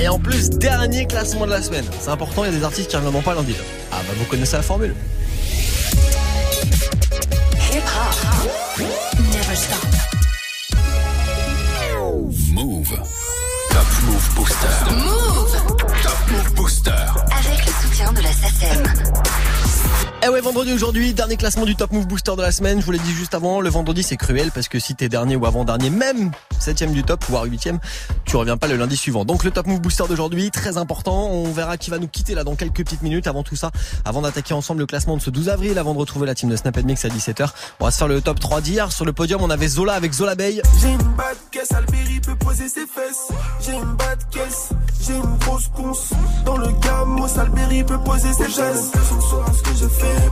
Et en plus, dernier classement de la semaine. C'est important, il y a des artistes qui reviendront pas lundi. Ah bah vous connaissez la formule. Never stop. Move. Top Move Booster. Move. Top Move Booster. Avec le soutien de la SACEM. Eh ouais, vendredi aujourd'hui, dernier classement du Top Move Booster de la semaine. Je vous l'ai dit juste avant, le vendredi c'est cruel parce que si t'es dernier ou avant-dernier, même septième du top, voire huitième, tu reviens pas le lundi suivant. Donc le Top Move Booster d'aujourd'hui, très important. On verra qui va nous quitter là dans quelques petites minutes. Avant tout ça, avant d'attaquer ensemble le classement de ce 12 avril, avant de retrouver la team de Snap Mix à 17h, on va se faire le top 3 d'hier. Sur le podium, on avait Zola avec Zola Bay. J'ai une bad caisse, Alberi peut poser ses fesses. J'ai une bad caisse, j'ai une grosse conce. Dans le gamos, Alberi peut poser ses ce que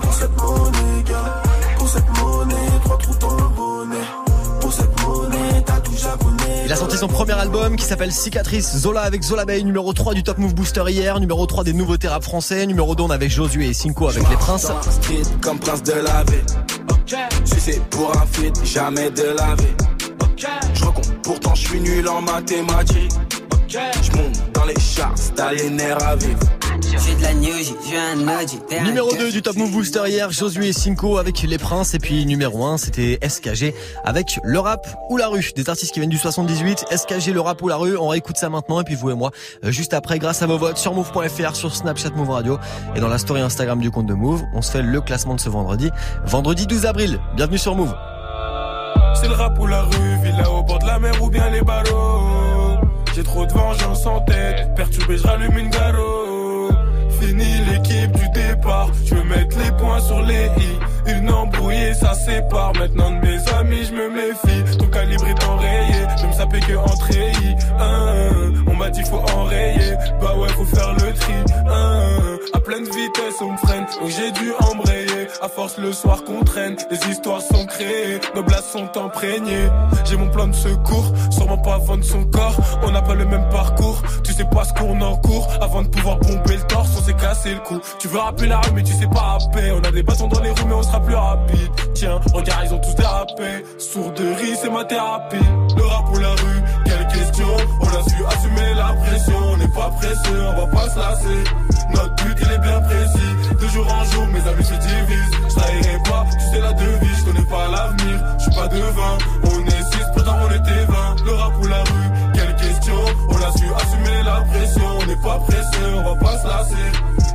pour cette monnaie, gars. Pour cette monnaie, trois trous dans le bonnet. Pour cette monnaie, t'as tout japonais. Il a sorti son premier album qui s'appelle Cicatrice. Zola avec Zola Bay, numéro 3 du Top Move Booster hier, numéro 3 des nouveautés rap français, numéro 2 on avait Josué et Cinco avec les princes. Street comme prince de la vie. Je suis fait pour un feat, jamais de la vie. Je recompte, pourtant je suis nul en mathématiques. Je monte dans les charts, stalionaire à vivre. J'ai de la news, j'ai un Audi. Numéro 2 du Top Move Booster hier, Josué et Cinco avec les princes. Et puis numéro 1, c'était SKG avec le rap ou la rue. Des artistes qui viennent du 78, SKG, le rap ou la rue. On réécoute ça maintenant et puis vous et moi, euh, juste après, grâce à vos votes sur move.fr, sur Snapchat Move Radio et dans la story Instagram du compte de Move, on se fait le classement de ce vendredi. Vendredi 12 avril. Bienvenue sur Move. C'est le rap ou la rue, villa au bord de la mer ou bien les barreaux. J'ai trop de vengeance en tête, perturbé, je rallume une garo. Fini l'équipe du départ, je veux mettre les points sur les i. Une embrouillée, ça sépare. Maintenant de mes amis, je me méfie. Ton calibre est enrayé, je me sapais que en treillis. Hein, on m'a dit faut enrayer, bah ouais, faut faire le tri. À pleine vitesse, on me freine, donc j'ai dû embrayer. À force, le soir qu'on traîne, les histoires sont nos blasts sont imprégnées. J'ai mon plan de secours, sûrement pas vendre son corps. On n'a pas le même parcours, tu sais pas ce qu'on en court. Avant de pouvoir bomber le torse, on s'est cassé le cou. Tu veux rappeler la rue, mais tu sais pas rapper. On a des bâtons dans les rues, mais on sera plus rapide. Tiens, regarde, ils ont tous dérapé. Sourderie, c'est ma thérapie. Le rap ou la rue, quelle question. On a su assumer la pression. On n'est pas pressé, on va pas se lasser. Notre but, il est bien précis. De jour en jour, mes amis se divisent. Je pas, tu sais la devise. Je connais pas l'avenir, je suis pas devin. On est six, pourtant on était 20. Le rap ou la rue, quelle question. On a su assumer la pression. On n'est pas pressé, on va pas se lasser.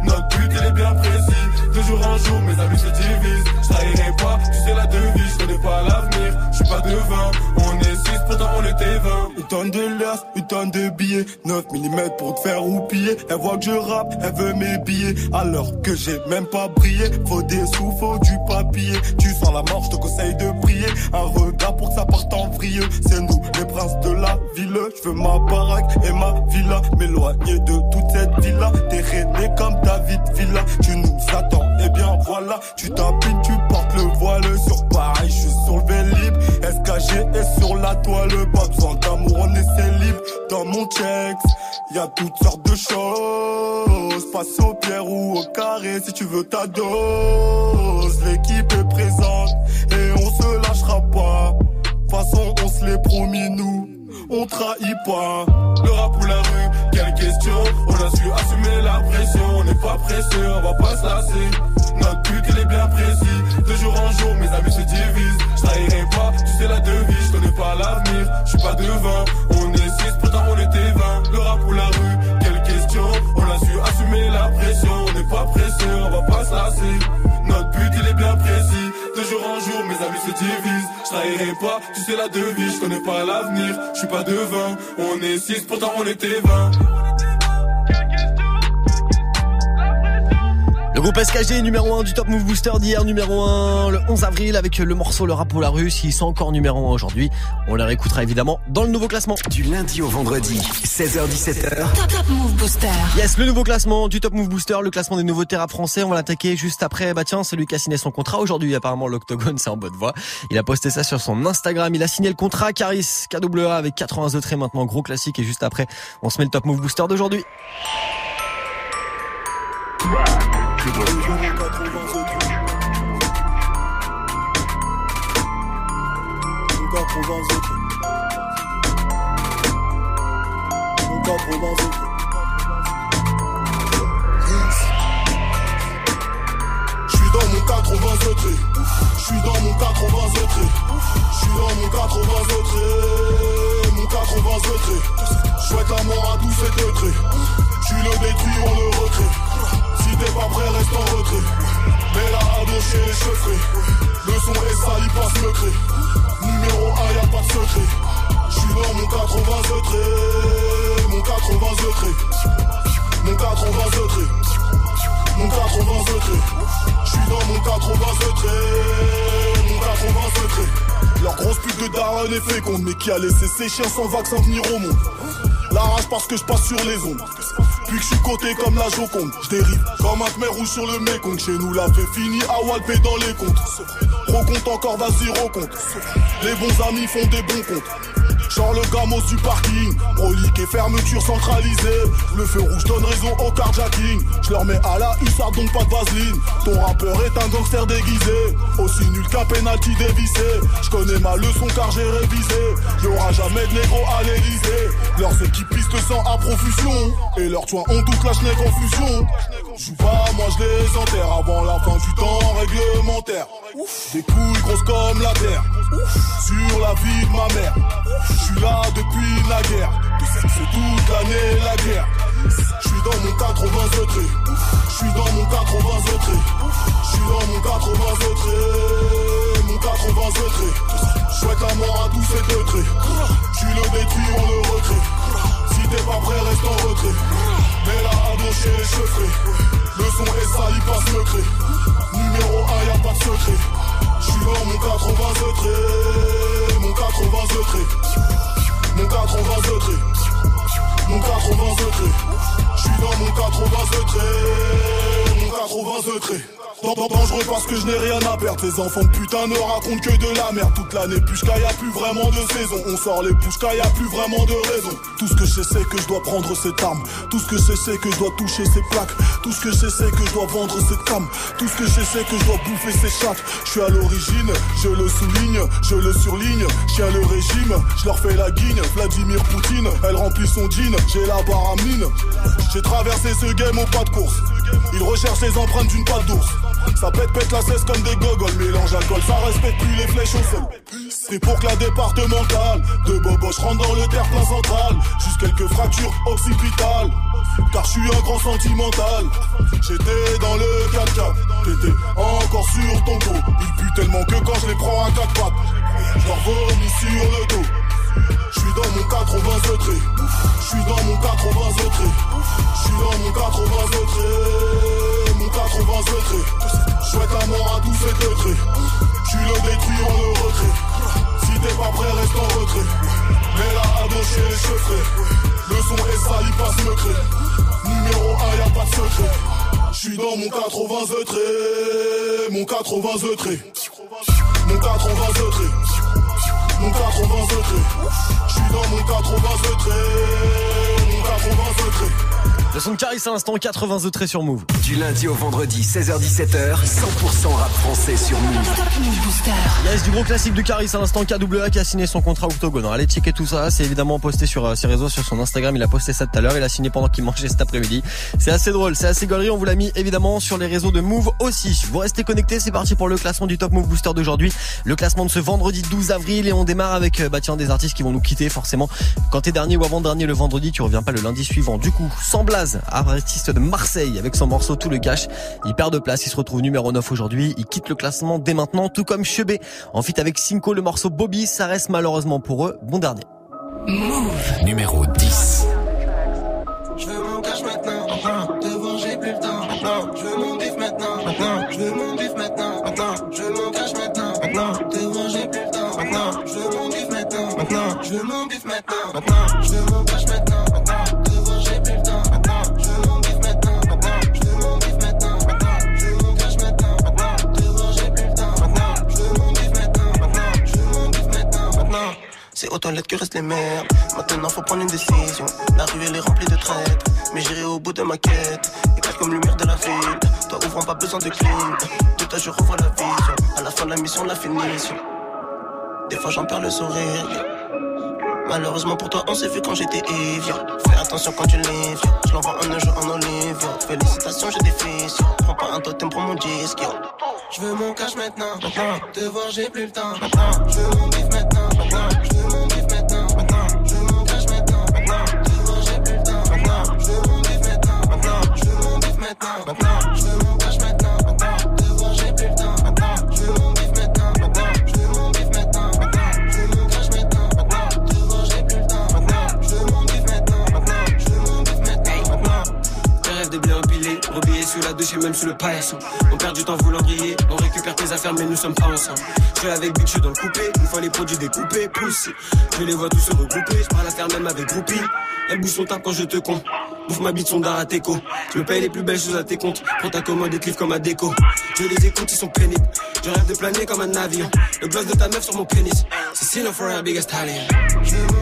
Notre but, il est bien précis. De jour en jour, mes amis se divisent. Je pas, tu sais la devise. Je connais pas l'avenir, je suis pas devin. On est six, pourtant on était 20. Une tonne de liasses, une tonne de billets. 9 mm pour te faire roupiller. Elle voit que je rappe, elle veut mes billets. Alors que j'ai même pas brillé. Faut des sous, faut du papier. Tu sens la mort, je te conseille de prier. Un regard pour que ça parte en vrille. C'est nous, les princes de la ville. Je veux ma baraque et ma villa. M'éloigner de toute cette villa. T'es rené comme David Villa. Tu nous attends, et bien voilà. Tu tapines, tu portes le voile sur Paris. Je suis sur le Vélib. SKG est sur la toile. Pas besoin d'amour, on est célib. Dans mon checks, y a toutes sortes de choses. Passe au pierre ou au carré si tu veux ta dose. L'équipe est présente et on se lâchera pas. De toute façon, on se l'est promis, nous. On trahit pas. Le rap ou la rue, quelle question. On a su assumer la pression. On n'est pas pressé, on va pas se lasser. Notre but, il est bien précis. De jour en jour, mes amis se divisent. Je trahirai pas, tu sais la devise. Je connais pas l'avenir, je suis pas devin. On est six, pourtant on était 20. Le rap ou la rue, quelle question. On a su assumer la pression. On n'est pas pressé, on va pas se lasser. Jour en jour, mes amis se divisent. Je trahirai pas, tu sais la devise. Je connais pas l'avenir, je suis pas devin. On est six, pourtant on était 20. Groupe SKG numéro 1 du Top Move Booster d'hier, numéro 1 le 11 avril avec le morceau Le Rap pour la rue. S'ils sont encore numéro 1 aujourd'hui, on les réécoutera évidemment dans le nouveau classement. Du lundi au vendredi, 16h17h. Top Top Move Booster. Yes, le nouveau classement du Top Move Booster, le classement des nouveaux rap français. On va l'attaquer juste après. Bah tiens, c'est lui qui a signé son contrat aujourd'hui. Apparemment, l'Octogone, c'est en bonne voie. Il a posté ça sur son Instagram. Il a signé le contrat Caris KWA avec 80 autres et maintenant gros classique. Et juste après, on se met le Top Move Booster d'aujourd'hui. 80 degrés. J'suis dans mon 80 degrés. J'suis dans mon 80 degrés. J'suis dans mon 80 degrés. Mon 80 degrés. J'souhaite la mort à tous ces degrés. Tu le détruis, on le recrée. Si t'es pas prêt, reste en retrait. Mais là, à chez les cheveux. Le son est sali, passe le cré. Numéro 1, y'a pas de secret. J'suis dans mon 80 degrés. Mon 80 degrés. Mon 80 degrés. Mon 80 degrés. J'suis dans mon 80 degrés. Mon 80 degrés. Leur grosse pute de daronne est féconde, mais qui a laissé ses chiens sans vaccin venir au monde. La rage parce que je passe sur les ondes. Puis que je suis coté comme la Joconde, je dérive comme un khmer rouge sur le Mekong. Chez nous, la fait fini à Walpé dans les comptes. Recompte encore, vas-y, recompte. Les bons amis font des bons comptes. Genre le gamos du parking, brolique et fermeture centralisée. Le feu rouge donne raison au carjacking. Je leur mets à la hussard donc pas de vaseline. Ton rappeur est un gangster déguisé, aussi nul qu'un penalty dévissé. Je connais ma leçon car j'ai révisé. Y'aura jamais de négro à l'Elysée. Leurs équipes pistent sang à profusion. Et leurs toits ont toute la schneck Joue pas, moi je les enterre avant la fin du temps réglementaire. Des couilles grosses comme la terre. Sur la vie de ma mère. Je suis là depuis la guerre. C'est toute l'année la guerre. Je suis dans mon 80 degrés. Je suis dans mon 80 degrés. Je suis dans mon 80 degrés. Mon 80 degrés. Souhaite la mort à tous ces degrés. Tu le détruis, on le recrée. Si t'es pas prêt, reste en retrait. Là, à chez les cheveux. Le son est sali, passe le cré. Numéro 1, y'a pas de secret. Je suis dans mon 80 degrés. Mon 80 degrés. Mon 80 degrés. Mon 80 degrés. Je suis dans mon 80 degrés. Mon 80 degrés. Dan- dan- Dangereux parce que je n'ai rien à perdre. Tes enfants de putain ne racontent que de la merde. Toute l'année, puisqu'il y a plus vraiment de saison. On sort les pouches, y a plus vraiment de raison. Tout ce que je sais, c'est que je dois prendre cette arme. Tout ce que je sais, c'est que je dois toucher ces plaques. Tout ce que je sais, c'est que je dois vendre cette cam. Tout ce que je sais, c'est que je dois bouffer ces chattes. Je suis à l'origine, je le souligne, je le surligne. Je le régime, je leur fais la guigne. Vladimir Poutine, elle remplit son jean. J'ai la barre à mine. J'ai traversé ce game au pas de course. Ils recherchent les empreintes d'une patte d'ours. Ça pète, pète la cesse comme des gogoles. Mélange alcool, ça respecte plus les flèches au sol. C'est pour que la départementale de Boboche rentre dans le terre-plein central. Juste quelques fractures occipitales. Car je suis un grand sentimental. J'étais dans le 4x4. T'étais encore sur ton dos. Il pue tellement que quand je les prends à quatre pattes, je leur vomis sur le dos. Je suis dans mon 80 degrés. Je suis dans mon 80 degrés. Je suis dans mon 80 degrés. Mon 80 degrés. Souhaite la mort à tous ces degrés. Tu le détruis, on le recrée. Si t'es pas prêt, reste en retrait. Mais là, à chez les cheveux. Le son est sali, passe le cré. Numéro 1, y'a pas de secret. Je suis dans mon 80 degrés. Mon 80 degrés. Mon 80 degrés. Mon 80 degrés. Je suis dans mon 80 degrés. Mon 80 degrés. Le son de Caris à l'instant 80 de trait sur Move. Du lundi au vendredi, 16h-17h, 100% rap français sur Move. Top Move Booster. Yes, du gros classique de Caris à l'instant KWA qui a signé son contrat Octogone. Allez checker tout ça, c'est évidemment posté sur euh, ses réseaux, sur son Instagram, il a posté ça tout à l'heure, il a signé pendant qu'il mangeait cet après-midi. C'est assez drôle, c'est assez gaulerie, on vous l'a mis évidemment sur les réseaux de Move aussi. Vous restez connectés, c'est parti pour le classement du Top Move Booster d'aujourd'hui. Le classement de ce vendredi 12 avril et on démarre avec euh, bah tiens des artistes qui vont nous quitter forcément. Quand t'es dernier ou avant-dernier le vendredi, tu reviens pas le lundi suivant. Du coup, sans blaze, artiste de Marseille avec son morceau Tout le cash, il perd de place, il se retrouve numéro 9 aujourd'hui, il quitte le classement dès maintenant, tout comme Chebé. En fit avec Cinco, le morceau Bobby, ça reste malheureusement pour eux. Bon dernier. Numéro 10. Je veux mon cash maintenant, maintenant. Devant j'ai plus le temps, maintenant. Je veux mon bif maintenant, maintenant. Je veux mon bif maintenant, maintenant. Je veux mon cash maintenant, maintenant. Devant j'ai plus le temps, maintenant. Je veux mon bif maintenant, maintenant. Je veux mon bif maintenant, maintenant. Je veux mon cash toilettes que restent les merdes. Maintenant faut prendre une décision. La rue elle est remplie de traîtres. Mais j'irai au bout de ma quête. Éclaire comme lumière de la ville. Toi ouvrant pas besoin de clim. Tout à je revois la vision. À la fin de la mission, la finition. Des fois j'en perds le sourire. Malheureusement pour toi, on s'est vu quand j'étais évian. Fais attention quand tu les viens. Je l'envoie un jeu en olive. Félicitations, j'ai des fils. Prends pas un totem pour mon disque. Je veux mon cash maintenant. Te voir, j'ai plus le temps. Je veux mon bif maintenant. Maintenant, je veux mon cash maintenant. Maintenant, te voir, j'ai plus le temps. Maintenant, je veux mon bif maintenant. Maintenant, je veux mon maintenant. Maintenant, je veux maintenant. Maintenant, te voir, j'ai plus le temps. Maintenant, je veux mon bif maintenant. Maintenant, je veux mon bif maintenant. Maintenant. Je rêve de bien empilés, rebillés sous la douche et même sous le paillasson. On perd du temps voulant briller, on récupère tes affaires mais nous sommes pas ensemble. Je suis avec Big, je suis dans le coupé, une fois les produits découpés, poussés. Je les vois tous se regrouper, je parle à faire même avec groupie. Elle bouge son tap quand je te compte. Bouffe ma bite son d'art à. Je me paye les plus belles choses à tes comptes. Prends ta commande et livre comme à déco. Je les écoute, ils sont pénibles. Je rêve de planer comme un avion. Le gloss de ta meuf sur mon pénis. C'est Sino for a biggest stallion.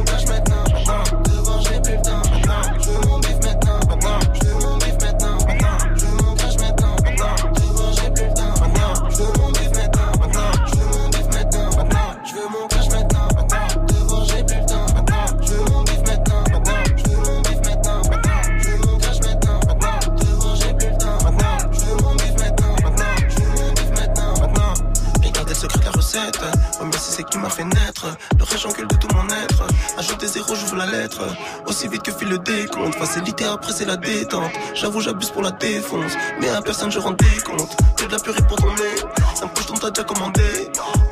Lettre. Aussi vite que file le décompte. Facilité après, c'est la détente. J'avoue, j'abuse pour la défonce. Mais à personne, je rends des comptes. Que de la purée pour ton nez. Ça me couche, ton t'as déjà commandé.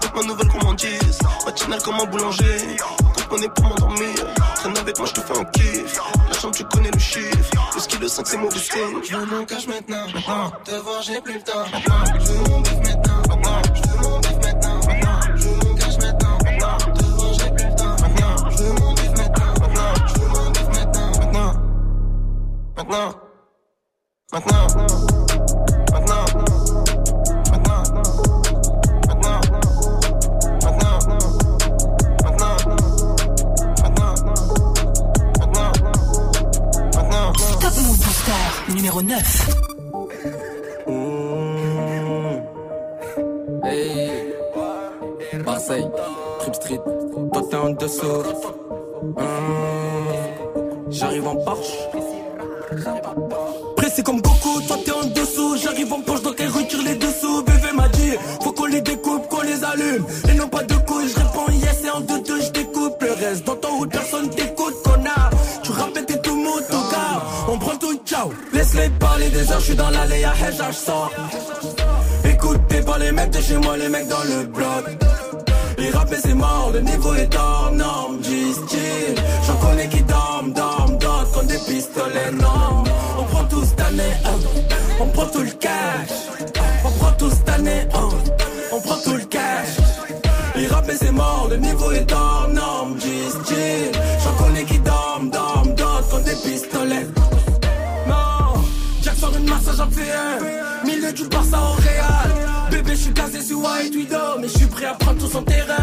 Toute ma nouvelle commandise. Matinale comme un boulanger. Monnaie pour m'endormir. Traîne avec moi, je te fais un kiff. La chambre, tu connais le chiffre. Le ski, le 5, c'est mauvais signe. Je mon cash maintenant. Maintenant, te voir, j'ai plus le temps. Je veux mon maintenant. Maintenant, maintenant, maintenant, maintenant, maintenant, maintenant, maintenant, maintenant, maintenant. Top Move Booster numéro 9. Hey, Marseille, Trip Street, toi t'es en dessous. Hum, J'arrive en Porsche. Pressé comme Goku, toi t'es en dessous. J'arrive en Porsche, donc elle retire les dessous. Bébé m'a dit, faut qu'on les découpe, qu'on les allume. Et non pas de couilles, je réponds yes et en deux deux je découpe le reste. Dans ton route, personne t'écoute, connard. Tu rappelles t'es tout mot, tout gars. On prend tout, ciao. Laisse-les parler des heures, je suis dans l'allée à Hedge, sors. Écoutez par les mecs de chez moi, les mecs dans le bloc. Les rappeurs c'est mort, le niveau est hors norme, des pistolets, non. On prend tout cette année, hein. on prend tout le cash. On prend tout cette année, hein. on prend tout le cash. Les rappeurs c'est mort, le niveau est hors norme. J'en connais qui dorment, dorment, d'autres comme des pistolets. J'en fais un. Milieu du Barça au Real. Bébé, je suis casé sur White Widow, mais je suis prêt à prendre tout son terrain.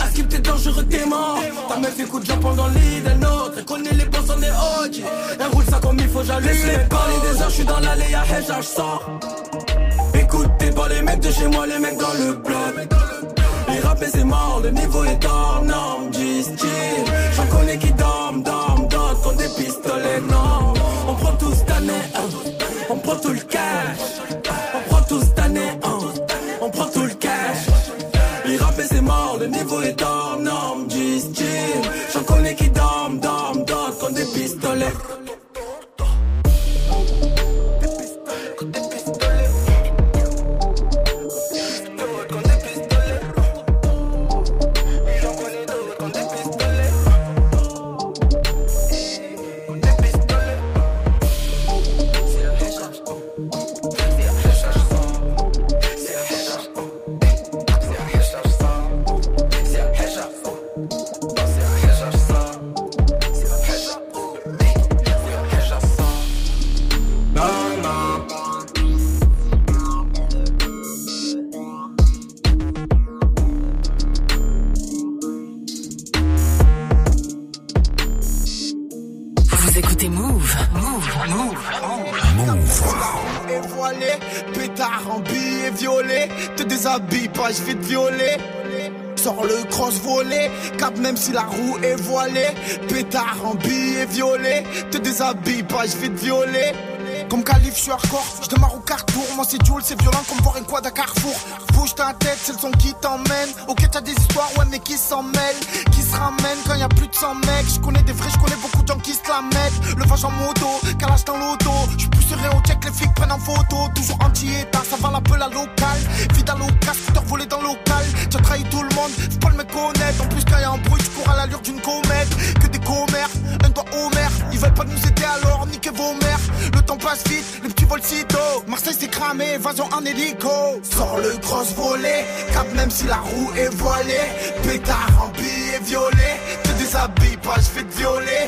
À skip t'es dangereux, t'es mort. Ta meuf écoute Japon dans l'île d'un autre. Elle connaît les boss, on est OG. Elle roule ça comme il faut, j'allume. Laisse-les parler des heures, je suis dans l'allée à Hedge, je sors. Écoutez pas les mecs de chez moi, les mecs dans le bloc. Les rappeurs c'est mort, le niveau est hors norme, G-Style. J'en connais qui dorment, dorment, d'autres comme des pistolets, non. On prend tout cette année, hein. On prend tout le cash. On prend tout cette année, hein. on prend tout le cash. Les rappeurs c'est mort, le niveau est hors norme, G-Style. J'en connais qui dorment, dorment, d'autres comme des pistolets. Pétard en billet violet, te déshabille pas, je vais te violer. Comme calife, je suis hardcore, je démarre au carrefour. Moi, c'est Jules, c'est violent comme voir un quad à carrefour. Bouge ta tête, c'est le son qui t'emmène. Ok, t'as des histoires, ouais, mais qui s'en mêlent Qui se ramène quand y a plus de 100 mecs. Je connais des vrais, je connais beaucoup de gens qui se la mettent. Le vage en moto, calage dans l'auto. Je serein au check, les flics prennent en photo. Toujours anti-état, ça va la peu la locale. Vida local, scooter volé dans local. T'as trahi tout le monde, faut pas le me connaître. En plus, quand y a un bruit, je cours à l'allure d'une comète. Que des commères, doigt au maire. Ils veulent pas nous aider alors, niquez vos mères. Le temps passe vite, les petits vols sitôt. Marseille s'est cramé, évasion en hélico. Sors le cross volé, cap même si la roue est voilée. Pétard en billet violet, te déshabille pas, je vais te violer.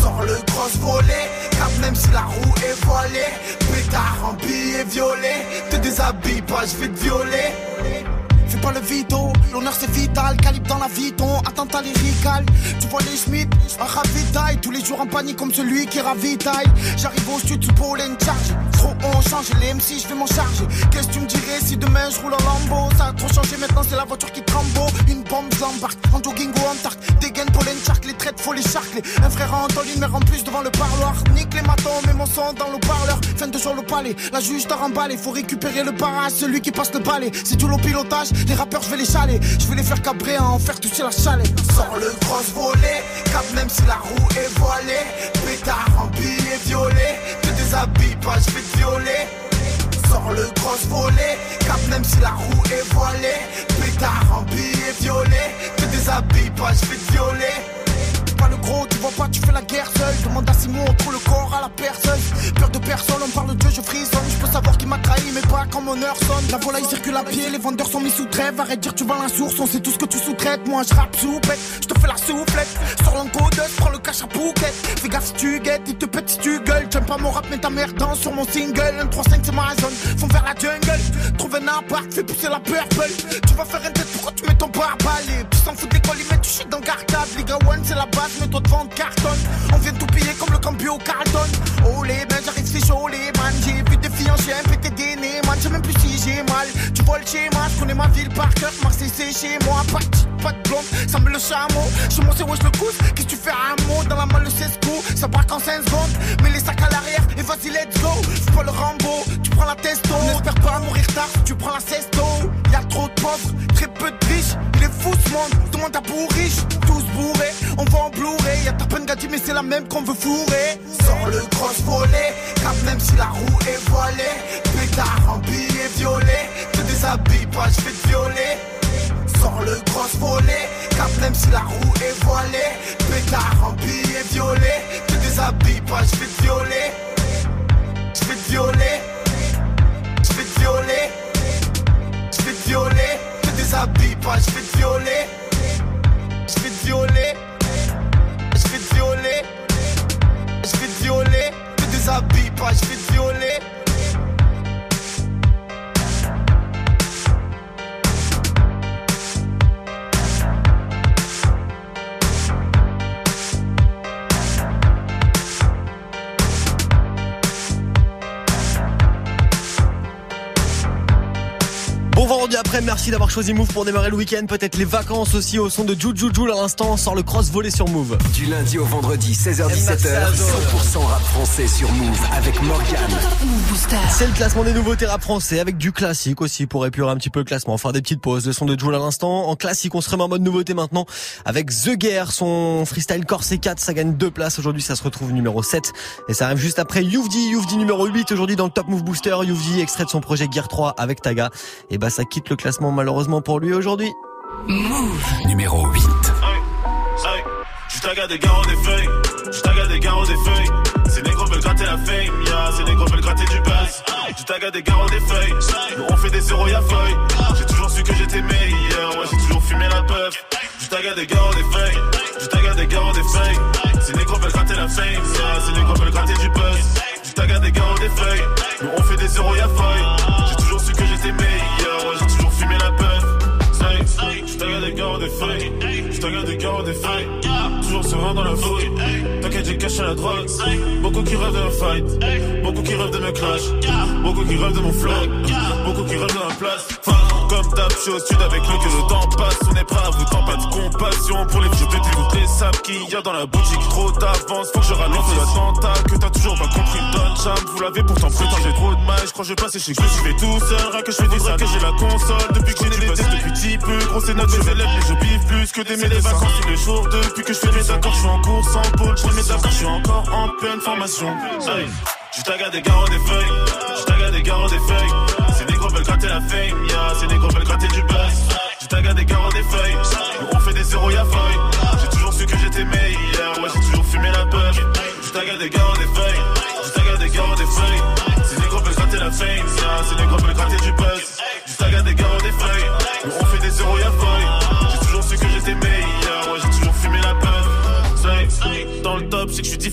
Sors le cross volé, cap même si la roue est voilée. Pétard en billet violet, te déshabille pas, je vais te violer. Fais pas le vito, l'honneur c'est vital, calibre dans la viton, attentat lyrical. Tu vois les Schmitt, un ravitaille, tous les jours en panique comme celui qui ravitaille. J'arrive au studio pour une charge, trop on change, les MC je vais m'en charger. Qu'est-ce que tu me dirais si demain je roule en lambeau Ça a trop changé maintenant, c'est la voiture qui trambo. Une bombe je l'embarque, en jogging ou en tark, des gaines pour les traites faut les charcler. Un frère en une mère en plus devant le parloir. Nique les matons, mets mon son dans le parleur. Fin de jour le palais, la juge t'a remballé, faut récupérer le barrage, celui qui passe le balai. C'est tout le pilotage, les rappeurs je vais les chaler, je vais les faire cabrer, en faire toucher la chalet. Sors le cross volé, cap même si la roue est voilée. Pétard en billet violet, te déshabille pas, je vais te violer. Sors le cross volé, cap même si la roue est voilée. Pétard en billet violet, te déshabille pas, je vais te violer pas le gros, tu vois pas, tu fais la guerre seul. Demande à Simon, on trouve le corps à la personne. Peur de personne, on parle de Dieu, je frissonne. Je peux savoir qui m'a trahi, mais pas quand mon heure sonne. La volaille circule à pied, les vendeurs sont mis sous trêve. Arrête de dire tu vends la source, on sait tout ce que tu sous-traites. Moi je rappe soupette, je te fais la soufflette. Sors l'encodeuse, prends le cash à bouquet. Fais gaffe si tu guettes, il te pète si tu gueules. J'aime pas mon rap, mais ta mère danse sur mon single. 1, 3, 5, c'est ma zone. Font vers la jungle. Trouve un appart, fais pousser la purple. Tu vas faire une tête, pourquoi tu mets ton barbale Tu t'en fous des colis, mais tu chies dans le cartable. Liga One, c'est la base, mais toi devant carton. On vient tout piller comme le cambio Carlton. Oh les ben j'arrive c'est chaud les man. J'ai vu des chien, pété des nez, man. Je sais même plus si j'ai mal. Tu vois le schéma, je connais ma ville par cœur. Marseille c'est chez moi, pas de pas de blonde, ça me le chameau. Je m'en sais wesh le couche, qu'est-ce que tu fais à un mot? Dans la malle le cesco Ça braque en 5 secondes, mets les sacs à l'arrière et vas-y let's go. Fais pas le Rambo, tu prends la testo. N'espère pas mourir tard, tu prends la cesto. Y'a trop de pauvres, très peu de riches. Il est fou ce monde, tout le monde a pour riche. Tous bourrés, on va en Blu-ray. Y'a ta peine gâtie, mais c'est la même qu'on veut fourrer. Sors le cross volé, cap même si la roue est voilée. Pétard en billet violet, te déshabille pas, je vais te violer. Sors le cross volé, cap même si la roue est voilée. Pétard en billet violet, te déshabille pas, je vais violer. Je vais violer, je vais violer, je vais violer, te déshabille pas, je vais violer. Je vais violer, je vais violer, je vais violer, te déshabille pas, je vais violer. Bon vendredi après, merci d'avoir choisi Move pour démarrer le week-end. Peut-être les vacances aussi au son de Juju à l'instant. Sort le cross volé sur Move. Du lundi au vendredi, 16h17h, 100% rap français sur Move avec Morgan. C'est le classement des nouveautés rap français avec du classique aussi pour épurer un petit peu le classement, faire des petites pauses. Le son de Jules à l'instant. En classique, on se remet en mode nouveauté maintenant avec The Guerre, son freestyle Corset 4. Ça gagne deux places. Aujourd'hui, ça se retrouve numéro 7. Et ça arrive juste après Youvdi. Youvdi numéro 8 aujourd'hui dans le Top Move Booster. Youvdi, extrait de son projet Guerre 3 avec Taga. Et bah, ça quitte le classement malheureusement pour lui aujourd'hui. Numéro 8. Je taga des garros des feuilles, je taga des garros des feuilles. Ces négros veulent gratter la fame, ya, ces négros veulent gratter du buzz. Je taga des garros des feuilles, nous on fait des zéros y'a feuille. J'ai toujours su que j'étais meilleur, ouais j'ai toujours fumé la puff. Je taga des garros des feuilles, je taga des garros des feuilles. Ces négros veulent gratter la fame, ya, ces négros veulent gratter du buzz. Je taga des garros des feuilles, nous on fait des zéros y'a feuille. J'ai toujours su que j'étais meilleur, ouais j'ai toujours fumé la puff. Je taga des garros des feuilles, je taga des garros des feuilles. Toujours serein dans la fouille. T'inquiète, j'ai caché la drogue. Beaucoup qui rêvent de me fight. Beaucoup qui rêvent de me crash. Beaucoup qui rêvent de mon flow. Beaucoup qui rêvent de ma place. Comme tap, je suis au sud avec lui que le temps passe. On est prêt à vous tant pas de compassion pour les vieux pétés, toutes les sables qu'il y a dans la boutique. Trop d'avance, faut que je ralente l'attentat que t'as toujours pas compris. Don Cham, vous l'avez pourtant j'ai trop de mal. Je crois que je vais passer chez que je vais tout seul. Rien que je fais du que j'ai la console. Depuis que j'ai des tests depuis petit peu. Gros, c'est notre élèves, mais je biffe plus que des les vacances tous les jours. Depuis que je fais mes accords, je suis en cours sans pôle. Je mes accords, je suis encore en pleine formation. Je tague des garros des feuilles, je tague des garros des feuilles. Veulent gratter la fame, yeah. Ces négros veulent gratter du buzz. Je tague des garros des feuilles, on fait des zéros y'a feuille. J'ai toujours su que j'étais meilleur, ouais j'ai toujours fumé la peur. Je tague des garros des feuilles, je tague des garros des feuilles. Ces négros veulent gratter la fame, yeah. Ces négros veulent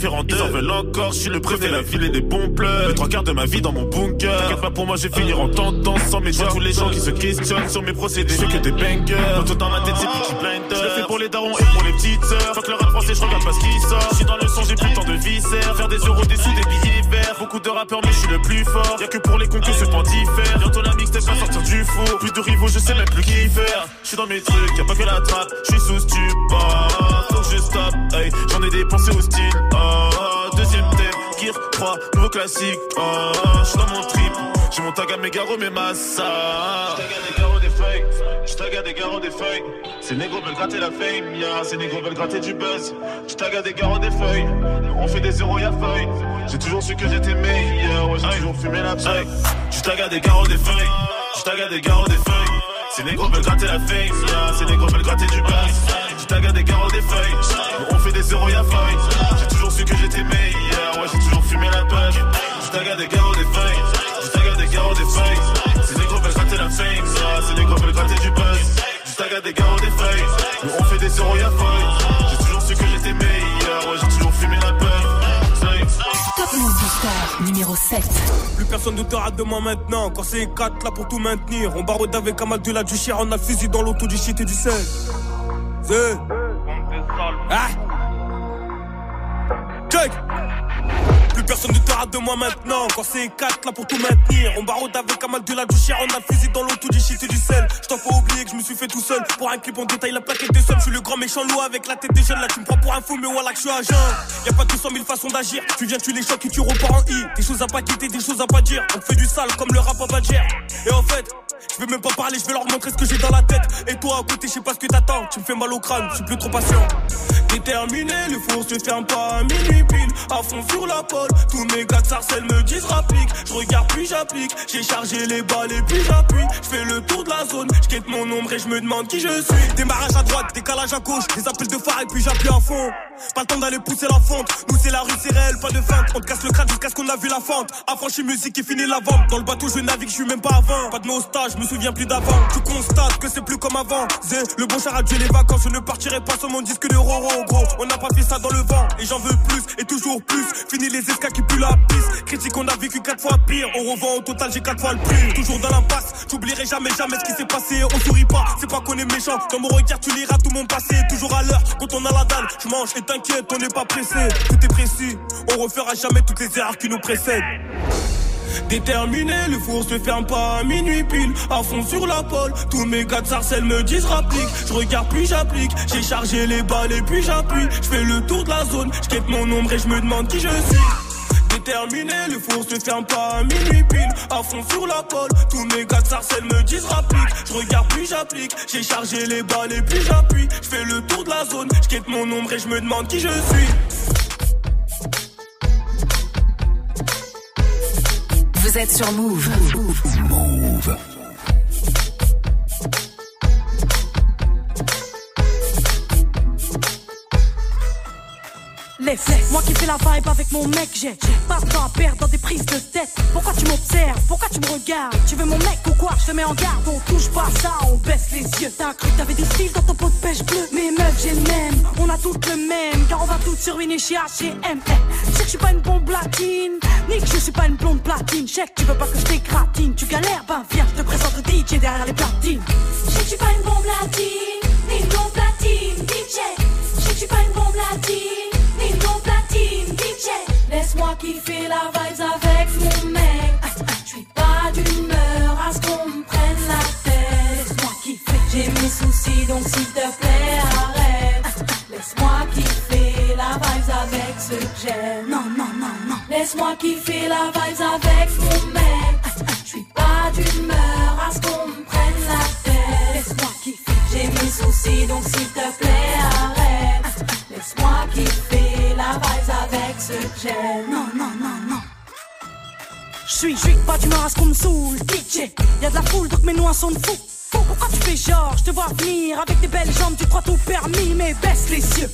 Ils en veulent encore, je suis le préfet, la ville et des bons pleurs. Les trois quarts de ma vie dans mon bunker. T'inquiète pas pour moi, je vais finir en tendance sans mes Tous les gens qui se questionnent sur mes procédés, je que des bangers. Tout dans ma tête, c'est Peaky Blinder. Je le fais pour les darons et pour les petites sœurs. que le rap français, je regarde pas ce qui sort. Je suis dans le son, j'ai plus tant de viscères. Faire des euros, des sous, des billets verts. Beaucoup de rappeurs, mais je suis le plus fort. Y'a que pour les concours, ce temps diffère. Bientôt la mix, pas sortir du four. Plus de rivaux, je sais même plus qui faire. Je suis dans mes trucs, y'a pas que la trappe. Je suis sous stupor. Faut que je stoppe, hey. J'en ai dépensé au style. Oh, deuxième thème, Gear 3, nouveau classique. Oh, j'suis dans mon trip. J'ai mon tag à mes garros, mes massas. J'tag à des garros des feuilles. J'tag à des garros des feuilles. Ces négros veulent gratter la fame, yeah. Ces négros veulent gratter du buzz. J'tag à des garros des feuilles. On fait des zéros, y'a feuille. J'ai toujours su que j'étais meilleur. Ouais, j'ai toujours fumé la paille. J'tag à des garros des feuilles. J'tag à des garros des feuilles. Ces négros veulent gratter la fame, yeah. Ces négros veulent gratter du buzz. À des garros des feuilles. On fait des zéros, y'a feuille. J'ai toujours su que j'étais meilleur. Ouais, j'ai toujours fumé la. J'tag à des garros des feuilles. J'tag à des garros des feuilles. Ces négros veulent gratter la fame, yeah. Ces négros veulent gratter du buzz. À des garros des feuilles. On fait des zéros, y'a feuille. J'ai toujours su que j'étais meilleur. Ouais, j'ai toujours fumé la peur. Top Move numéro 7. Plus personne ne te rate de moi maintenant. Quand c'est 4 là pour tout maintenir. On barode avec un mal de la du chien. On a le fusil dans l'auto du shit et du sel. C'est. Ah! Check! Plus personne ne te rate de moi maintenant. Quand c'est 4 là pour tout maintenir. On barode avec un mal de la du chien. On a fusil dans l'auto du shit et du sel. J't'en faut oublier que je me suis fait tout seul. Pour un clip, on détaille la plaquette des sommes. Je suis le grand méchant loup avec la tête des jeunes. Là, tu me prends pour un fou, mais voilà que je suis à jeun. Y'a pas 200 000 façons d'agir. Tu viens, tu les chocs et tu repars en I. Des choses à pas quitter, des choses à pas dire. On te fait du sale comme le rap à Badger. Et en fait, je vais même pas parler, je vais leur montrer ce que j'ai dans la tête. Et toi, à côté, je sais pas ce que t'attends. Tu me fais mal au crâne, je suis plus trop patient. Déterminé, le four se ferme pas à minuit pile. À fond sur la pole, tous mes gars de sarcelles me disent rapplique. Je regarde puis j'applique, j'ai chargé les balles et puis j'appuie. Je fais le tour de la zone, je quitte mon ombre et je me demande qui je suis. Démarrage à droite, décalage à gauche, des appels de phare et puis j'appuie à fond. Pas le temps d'aller pousser la fente, nous c'est la rue, c'est réel, pas de feinte. On te casse le crâne jusqu'à ce qu'on a vu la fente. Affranchi musique et fini la vente. Dans le bateau, je navigue, je suis même pas avant. Pas de nostalgie, je me souviens plus d'avant. Tu constates que c'est plus comme avant. Zé, le bon char a tué les vacances, je ne partirai pas sur mon disque de Roro, gros. On n'a pas fait ça dans le vent, et j'en veux plus, et toujours plus. Fini les escas qui puent la piste. Critique, on a vécu quatre fois pire. On revend au total, j'ai quatre fois le prix. Toujours dans l'impasse, j'oublierai jamais, jamais ce qui s'est passé. On sourit pas, c'est pas qu'on est méchant. Dans mon regard, tu liras tout mon passé. Toujours à l'heure, quand on a la dalle, je mange et t'inquiète, on n'est pas pressé. Tout est précis, on refera jamais toutes les erreurs qui nous précèdent. Déterminé, le four se ferme pas à minuit pile. À fond sur la pole, tous mes gars de sarcelles me disent rapplique. Je regarde puis j'applique, j'ai chargé les balles et puis j'appuie. Je fais le tour de la zone, je mon ombre et je me demande qui je suis. Déterminé, le four se ferme pas à minuit pile. À fond sur la pole, tous mes gars de sarcelles me disent rapplique. Je regarde puis j'applique, j'ai chargé les balles et puis j'appuie. Je fais le tour de la zone, je mon ombre et je me demande qui je suis. Vous êtes sur Move. Move. Moi qui fais la vibe avec mon mec, j'ai pas de temps à perdre dans des prises de tête. Pourquoi tu m'observes? Pourquoi tu me regardes? Tu veux mon mec ou quoi? Je te mets en garde, on touche pas ça, on baisse les yeux. T'as cru que t'avais des styles dans ton pot de pêche bleu Mais meuf, j'ai le même, on a toutes le même, car on va toutes sur ruiner chez H&M. Que je suis pas une bombe latine, ni que je suis pas une blonde platine. Check, tu veux pas que je t'écratine, tu galères, ben viens, je te présente DJ derrière les platines. Je sais que je suis pas une bombe latine, ni une blonde platine, DJ. Je sais que je suis pas une bombe latine, qui fait la vibes avec mon mec. Je suis pas d'humeur à ce qu'on me prenne la tête. Laisse-moi kiffer, j'ai mes soucis donc s'il te plaît arrête. Laisse-moi kiffer la vibes avec ce que j'aime. Non, non, non, non. Laisse-moi kiffer la vibes avec mon mec. Je suis pas d'humeur à ce qu'on me prenne la tête. Laisse-moi kiffer, j'ai mes soucis donc s'il te plaît arrête. Non, non, non, non. J'suis, j'suis pas d'humeur à ce qu'on me saoule. DJ, y'a de la foule, donc mes noix sont de fou. Pourquoi tu fais genre, je te vois venir avec tes belles jambes, tu crois tout permis, mais baisse les yeux.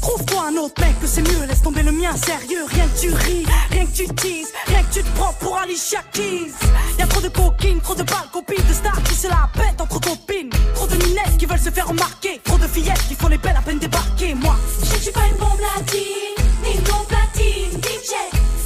Trouve-toi un autre mec que c'est mieux, laisse tomber le mien sérieux. Rien que tu ris, rien que tu teases, rien que tu te prends pour Alicia Keys. Y'a trop de coquines, trop de balles, copines, de stars qui se la pètent entre copines. Trop de minettes qui veulent se faire remarquer, trop de fillettes qui font les belles à peine débarquer. Moi, Je suis pas une bombe latine, ni une bombe platine, DJ.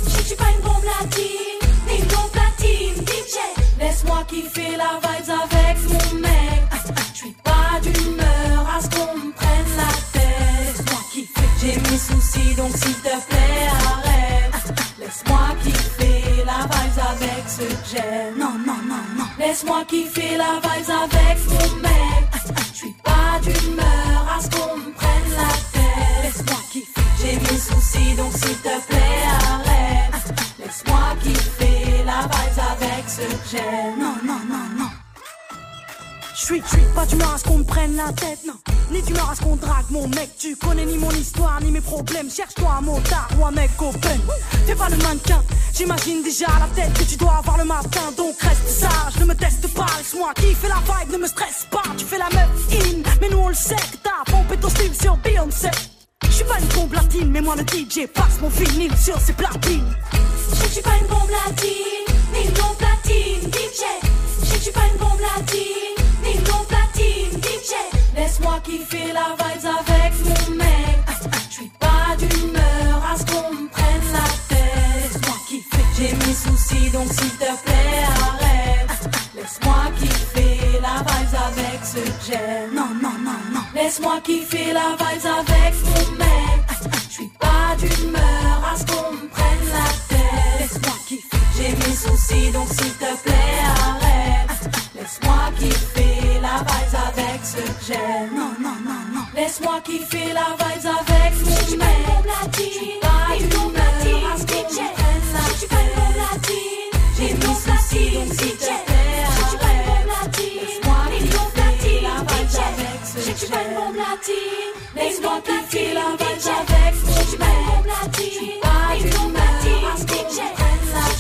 Je suis pas une bombe latine, ni une bombe platine, DJ. Laisse-moi kiffer la vibes avec mon mec. Je suis pas d'humeur à ce qu'on me prenne la tête. Laisse-moi kiffer. J'ai mes soucis donc s'il te plaît arrête. Laisse-moi kiffer la vibes avec ce que j'aime. Non, non, non, non. Laisse-moi kiffer la vibes avec mon mec. Je suis pas d'humeur à ce qu'on soucis donc s'il te plaît arrête. Laisse-moi kiffer la vibes avec ce que. Non, non, non, non. J'suis, j'suis pas d'humeur à ce qu'on me prenne la tête, non. Ni d'humeur à ce qu'on drague mon mec. Tu connais ni mon histoire, ni mes problèmes. Cherche-toi un motard ou un mec open. T'es pas le mannequin, j'imagine déjà la tête que tu dois avoir le matin. Donc reste sage, ne me teste pas. Laisse-moi fait la vibe, ne me stresse pas. Tu fais la meuf in, mais nous on le sait que t'as pompé ton style sur Beyoncé. J'suis pas une bombe latine, mais moi le DJ passe mon vinyle sur ses platines. Je suis pas une bombe latine, ni une bombe platine, DJ. Je suis pas une bombe latine, ni une bombe platine, DJ. Laisse-moi kiffer la vibes avec mon mec. Je suis pas d'humeur à ce qu'on me prenne la tête. Laisse-moi kiffer. J'ai mes soucis donc s'il te plaît arrête. Laisse-moi kiffer la vibes avec ce j'aime. Laisse-moi kiffer la vibes avec mon mec. Je suis pas d'humeur à ce qu'on me prenne la tête. Laisse-moi kiffer. J'ai mes soucis donc s'il te plaît arrête. Laisse-moi kiffer la vibes avec ce que j'aime. Non, non, non, non. Laisse-moi kiffer la vibes avec mon mec. Je suis pas d'humeur à ce qu'on me prenne la latine, J'ai mes soucis donc s'il Je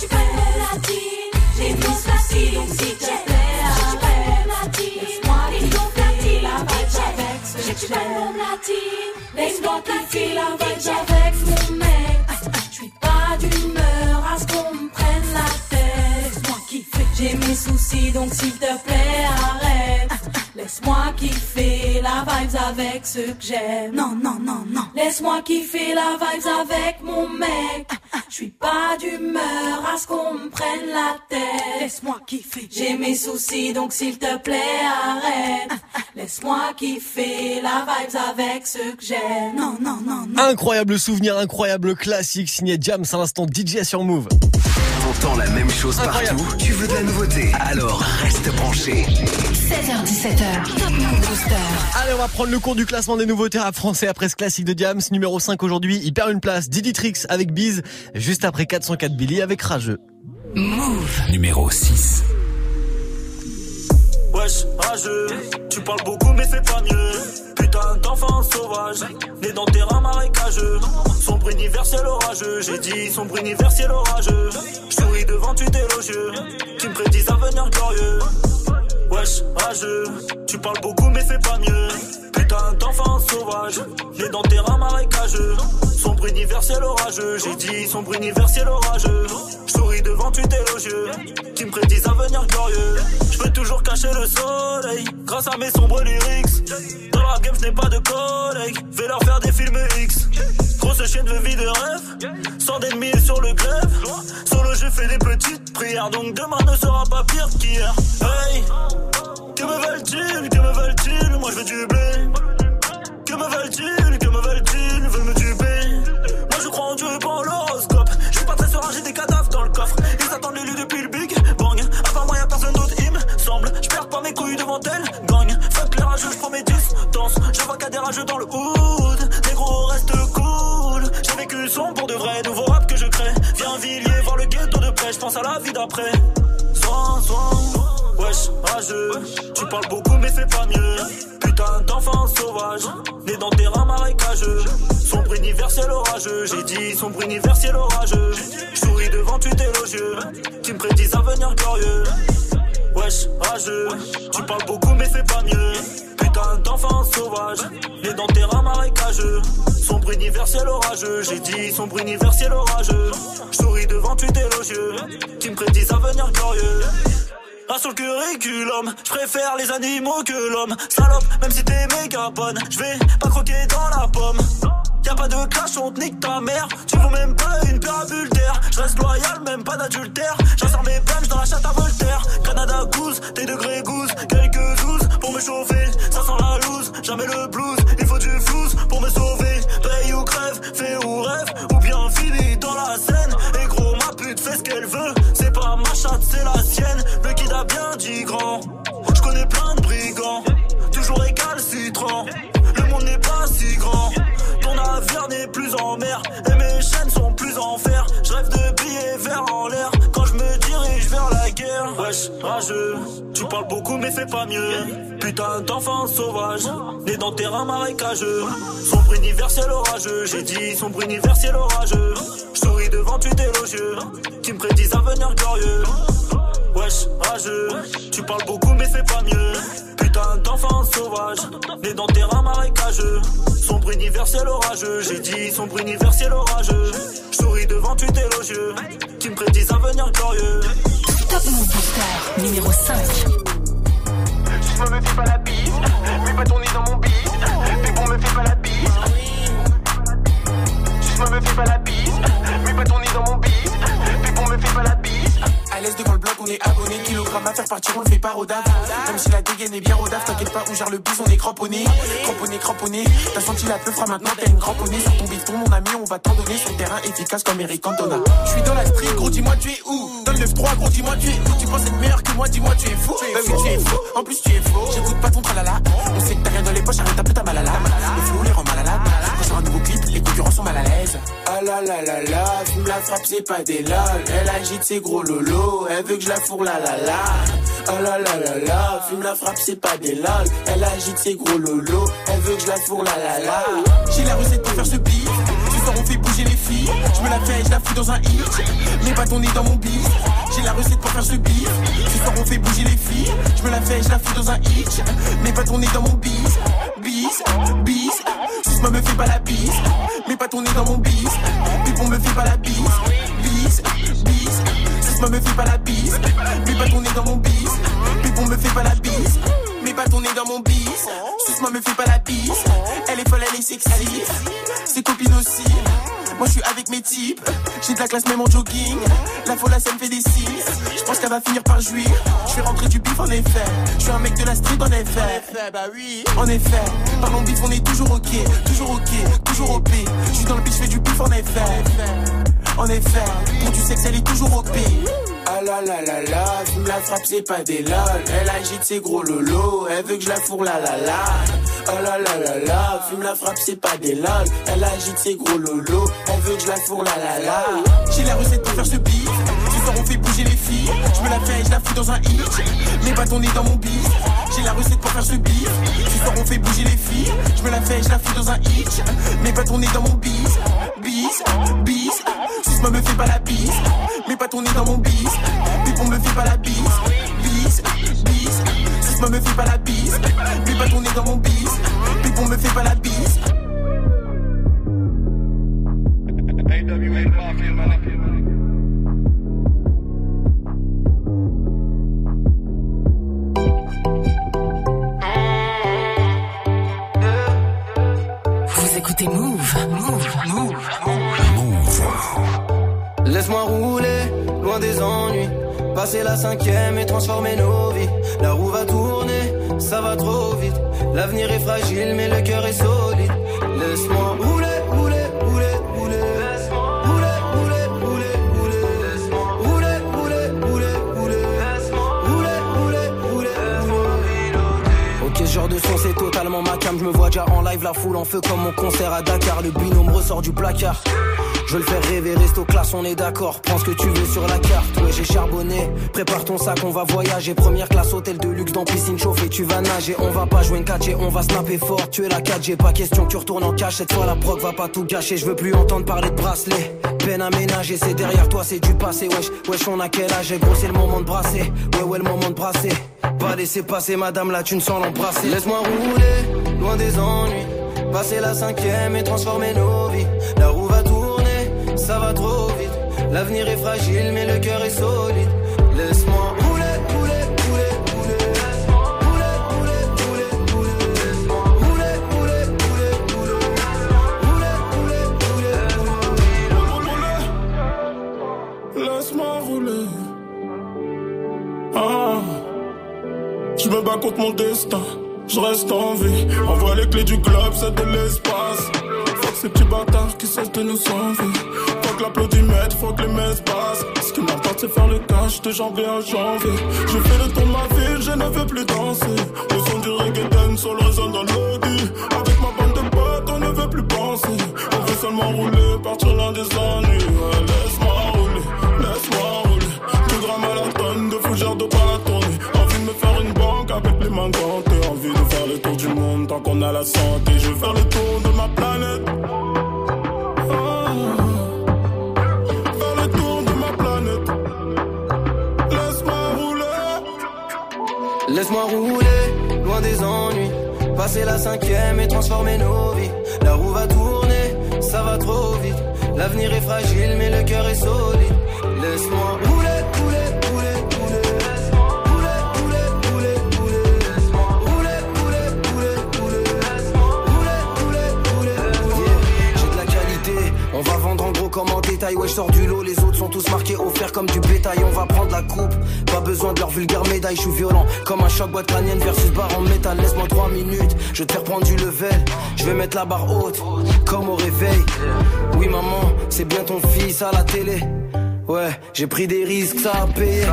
Je J'ai donc Je Laisse-moi platine, la DJ. avec ce Je que suis pas Laisse-moi la platine, vibes DJ. avec mon mec. Je suis pas d'humeur à ce qu'on prenne la tête. Laisse-moi kiffer. J'ai mes soucis donc s'il te plaît. Laisse-moi kiffer la vibes avec ce que j'aime. Non, non, non, non. Laisse-moi kiffer la vibes avec mon mec. Je suis pas d'humeur à ce qu'on me prenne la tête. Laisse-moi kiffer. J'ai mes soucis donc s'il te plaît arrête. Laisse-moi kiffer la vibes avec ce que j'aime. Non, non, non, non. Incroyable souvenir, incroyable classique signé Jams à l'instant DJ sur Move. T'entends la même chose Incroyable. partout, tu veux de la nouveauté, alors reste branché. 16h17h, Top Move Booster. Allez, on va prendre le cours du classement des nouveautés rap français après ce classique de Diams, numéro 5 aujourd'hui. Il perd une place, Didi Trix avec Biz, juste après 404 Billy avec Rageux. Move. Numéro 6. Wesh, rageux, tu parles beaucoup mais c'est pas mieux. Putain d'enfant sauvage, né dans terrain marécageux. Sombre universel orageux, j'ai dit sombre universel orageux. J'souris devant tu élogieux, qui me prédisent un avenir glorieux. Wesh, tu parles beaucoup mais c'est pas mieux. Putain d'enfant sauvage, né dans terrain marécageux. Sombre universel orageux, j'ai dit sombre universel orageux. J'souris devant tu élogieux, qui me prédisent un avenir glorieux. J'peux toujours cacher le soleil, grâce à mes sombres lyrics. Dans la game, j'n'ai pas de collègues, vais leur faire des films X. Grosse chienne de vie de rêve, sans d'ennemis sur le grève. Solo, je fais des petites prières, donc demain ne sera pas pire qu'hier. Hey, que me veulent-ils, que me veulent-ils? Moi je veux du blé. Que me veulent-ils, que me veulent-ils? Veulent me tuer. Moi je crois en Dieu et pas en l'horoscope. Je suis pas très serein, j'ai des cadavres dans le coffre. Ils attendent l'élu depuis le big bang. À part moi y'a personne d'autre, il me semble. Je perds pas mes couilles devant elle, gagne je prends mes 10 danse. Je vois qu'à des rageux dans le hood. Des gros restent cool. J'ai vécu son pour de vrai, nouveau rap que je crée. Viens Villiers, voir le ghetto de près, je pense à la vie d'après. Soin, soin, wesh, rageux. Tu parles beaucoup, mais c'est pas mieux. Putain d'enfant sauvage, né dans terrain marécageux. Sombre universel orageux, j'ai dit sombre universel orageux. Je souris devant tu t'élogieux, tu me prédis un avenir glorieux. Wesh, rageux, tu parles beaucoup mais fais pas mieux. Putain d'enfant sauvage, né dans terrain marécageux. Sombre universel orageux, j'ai dit sombre universel orageux. Souris devant tu élogieux, qui me prédisent un avenir glorieux. Un sur le curriculum, je préfère les animaux que l'homme. Salope, même si t'es méga bonne, je vais pas croquer dans la pomme. Y'a pas de clash, on te nique ta mère. Tu vaux même pas une parabule d'air. Je reste loyal, même pas d'adultère. J'insère mes punch dans la chatte à Voltaire. Canada Goose, tes degrés goose. Quelques douze pour me chauffer. Ça sent la loose, jamais le blues. Il faut du flouze pour me sauver. Paye ou crève, fais ou rêve. Ou bien finis dans la scène. Et gros, ma pute fait ce qu'elle veut. C'est pas ma chatte, c'est la sienne. Le kid a bien dit grand. Je connais plein de brigands. Toujours récalcitrant. Le monde n'est pas si grand. Navire n'est plus en mer et mes chaînes sont plus en fer. Je rêve de billets verts en l'air quand je me dirige vers la guerre. Wesh, rageux, tu parles beaucoup mais fais pas mieux. Putain d'enfant sauvage, né dans terrain marécageux. Sombre universel orageux, j'ai dit sombre universel orageux. Je souris devant tu élogieux, qui me prédisent un avenir glorieux. Wesh, rageux, tu parles beaucoup mais fais pas mieux. Putain d'enfant sauvage, né dans terrain marécageux. Sombre universel orageux, j'ai dit sombre universel orageux. Souris devant tu élogieux, qui me prédisent un avenir glorieux. Top Move Booster numéro 5. T'inquiète pas, on gère le bise, on est cramponné. Cramponné, cramponné. T'as senti la peu fera maintenant, t'as une cramponnée. Sur ton bifton, mon ami, on va t'en donner. Sur le terrain efficace comme Eric Cantona. Je suis dans la street, gros, dis-moi, tu es où? Dans le 9-3, gros, dis-moi, tu es où? Tu penses être meilleur que moi, dis-moi, tu es fou. Bah oui, tu es fou. En plus, tu es faux. J'écoute pas ton tralala. On sait que t'as rien dans les poches, arrête un peu ta malala. Ah la la la la, fume la frappe, c'est pas des lol. Elle agite ses gros lolos, elle veut que je la fourre la la la. Ah la la la la, fume la frappe, c'est pas des lol. Elle agite ses gros lolos, elle veut que je la fourre la la la. J'ai la recette pour faire ce beat. Ce soir on fait bouger les filles. Je me la fais, je la fous dans un hit. Pas ton nez dans mon bif. J'ai la recette pour faire ce beat. Ce soir on fait bouger les filles. Je me la fais, je la fous dans un hit. Pas ton nez dans mon bis. Bis, bis. Susma me fait pas la bise. Mais pas ton nez dans mon bis. Pipon me fait pas la bise. Bis, bis. Susma me fait pas la bise. Mais pas ton nez dans mon bis. Pipon me fait pas la bise. Mais pas ton nez dans mon bis. Susma me fait pas la bise. Elle est folle, elle est sexy. Ses copines aussi. Moi je suis avec mes types, j'ai de la classe même en jogging. La folle ça me fait des signes. Je pense qu'elle va finir par jouir. Je vais rentrer du bif en effet. Je suis un mec de la street en effet. En effet, bah oui. En effet, parlons bif, on est toujours ok, toujours ok, toujours OP. Je suis dans le bif, je fais du bif en effet. En effet, pour du sexe elle est toujours OP. La la la la, fume la frappe, c'est pas des lol. Elle agite ses gros lolos, elle veut que je la fourre la la la. Ah la la la la, fume la frappe, c'est pas des lol. Elle agite ses gros lolos, elle veut que je la fourre la la la. J'ai la recette pour faire ce beat. Ce soir on fait bouger les filles. Je me la fais, je la fous dans un hit. Pas ton nez dans mon bis. J'ai la recette pour faire ce beat. Ce soir on fait bouger les filles. Je me la fais, je la fous dans un hit. Pas ton nez dans mon bis. Bis, bis. Susma me fait pas la bise. Mais pas ton nez dans mon bis. Pipon me fait pas la bise. Bis, bis. Susma me fait pas la bise. Mais pas ton nez dans mon bis. Pipon me fait pas la bise. Vous écoutez Move, Move, Move, Laisse-moi rouler, loin des ennuis. Passer la cinquième et transformer nos vies. La roue va tourner, ça va trop vite. L'avenir est fragile, mais le cœur est solide. Laisse-moi rouler, rouler, rouler, rouler. Genre de son c'est totalement ma cam. Je me vois déjà en live, la foule en feu comme mon concert à Dakar. Le binôme ressort du placard. Je veux le faire rêver, resto classe, on est d'accord. Prends ce que tu veux sur la carte. Ouais, j'ai charbonné. Prépare ton sac, on va voyager. Première classe, hôtel de luxe dans piscine chauffée. Tu vas nager, on va pas jouer une 4 on va snapper fort. Tu es la 4G, pas question que tu retournes en cache. Cette fois, la proc va pas tout gâcher. Je veux plus entendre parler de bracelet. Peine à ménager, c'est derrière toi, c'est du passé. Wesh, wesh, on a quel âge? Gros, c'est le moment de brasser. Ouais, ouais, le moment de brasser. Pas laisser passer, madame, là, tu ne sens l'embrasser. Laisse-moi rouler, loin des ennuis. Passer la cinquième et transformer nos vies. La tourner, ça va trop vite. L'avenir est fragile, mais le cœur est solide. Laisse-moi rouler, rouler, rouler, rouler. Rouler, rouler, rouler, rouler. Rouler, rouler, rouler, rouler. Rouler, rouler, Laisse-moi rouler. Ah. Je me bats contre mon destin. Je reste en vie. Envoie les clés du club, c'est de l'espace. Faut que ces petits bâtards qui cessent de nous envier. L'applaudimètre, faut que les messes passent. Ce qui m'importe, c'est faire le cash de janvier à janvier. Je fais le tour de ma ville, je ne veux plus danser. Le son du reggaeton, solo résonne dans l'audi. Avec ma bande de potes, on ne veut plus penser. On veut seulement rouler, partir loin des ennuis. Ouais, laisse-moi rouler, laisse-moi rouler. Plus grand marathon de fougères de pas la. Envie de me faire une banque avec les mains gantées. Envie de faire le tour du monde tant qu'on a la santé. Je veux faire le tour de Laisse-moi rouler, loin des ennuis. Passer la cinquième et transformer nos vies. La roue va tourner, ça va trop vite. L'avenir est fragile, mais le cœur est solide. Laisse-moi rouler, Ouais, je sors du lot, les autres sont tous marqués, offerts comme du bétail. On va prendre la coupe, pas besoin de leur vulgaire médaille. Je suis violent, comme un choc boîte crânienne versus barre en métal. Laisse-moi 3 minutes, je vais te faire prendre du level. Je vais mettre la barre haute, comme au réveil. Oui, maman, c'est bien ton fils à la télé. Ouais, j'ai pris des risques, ça a payé.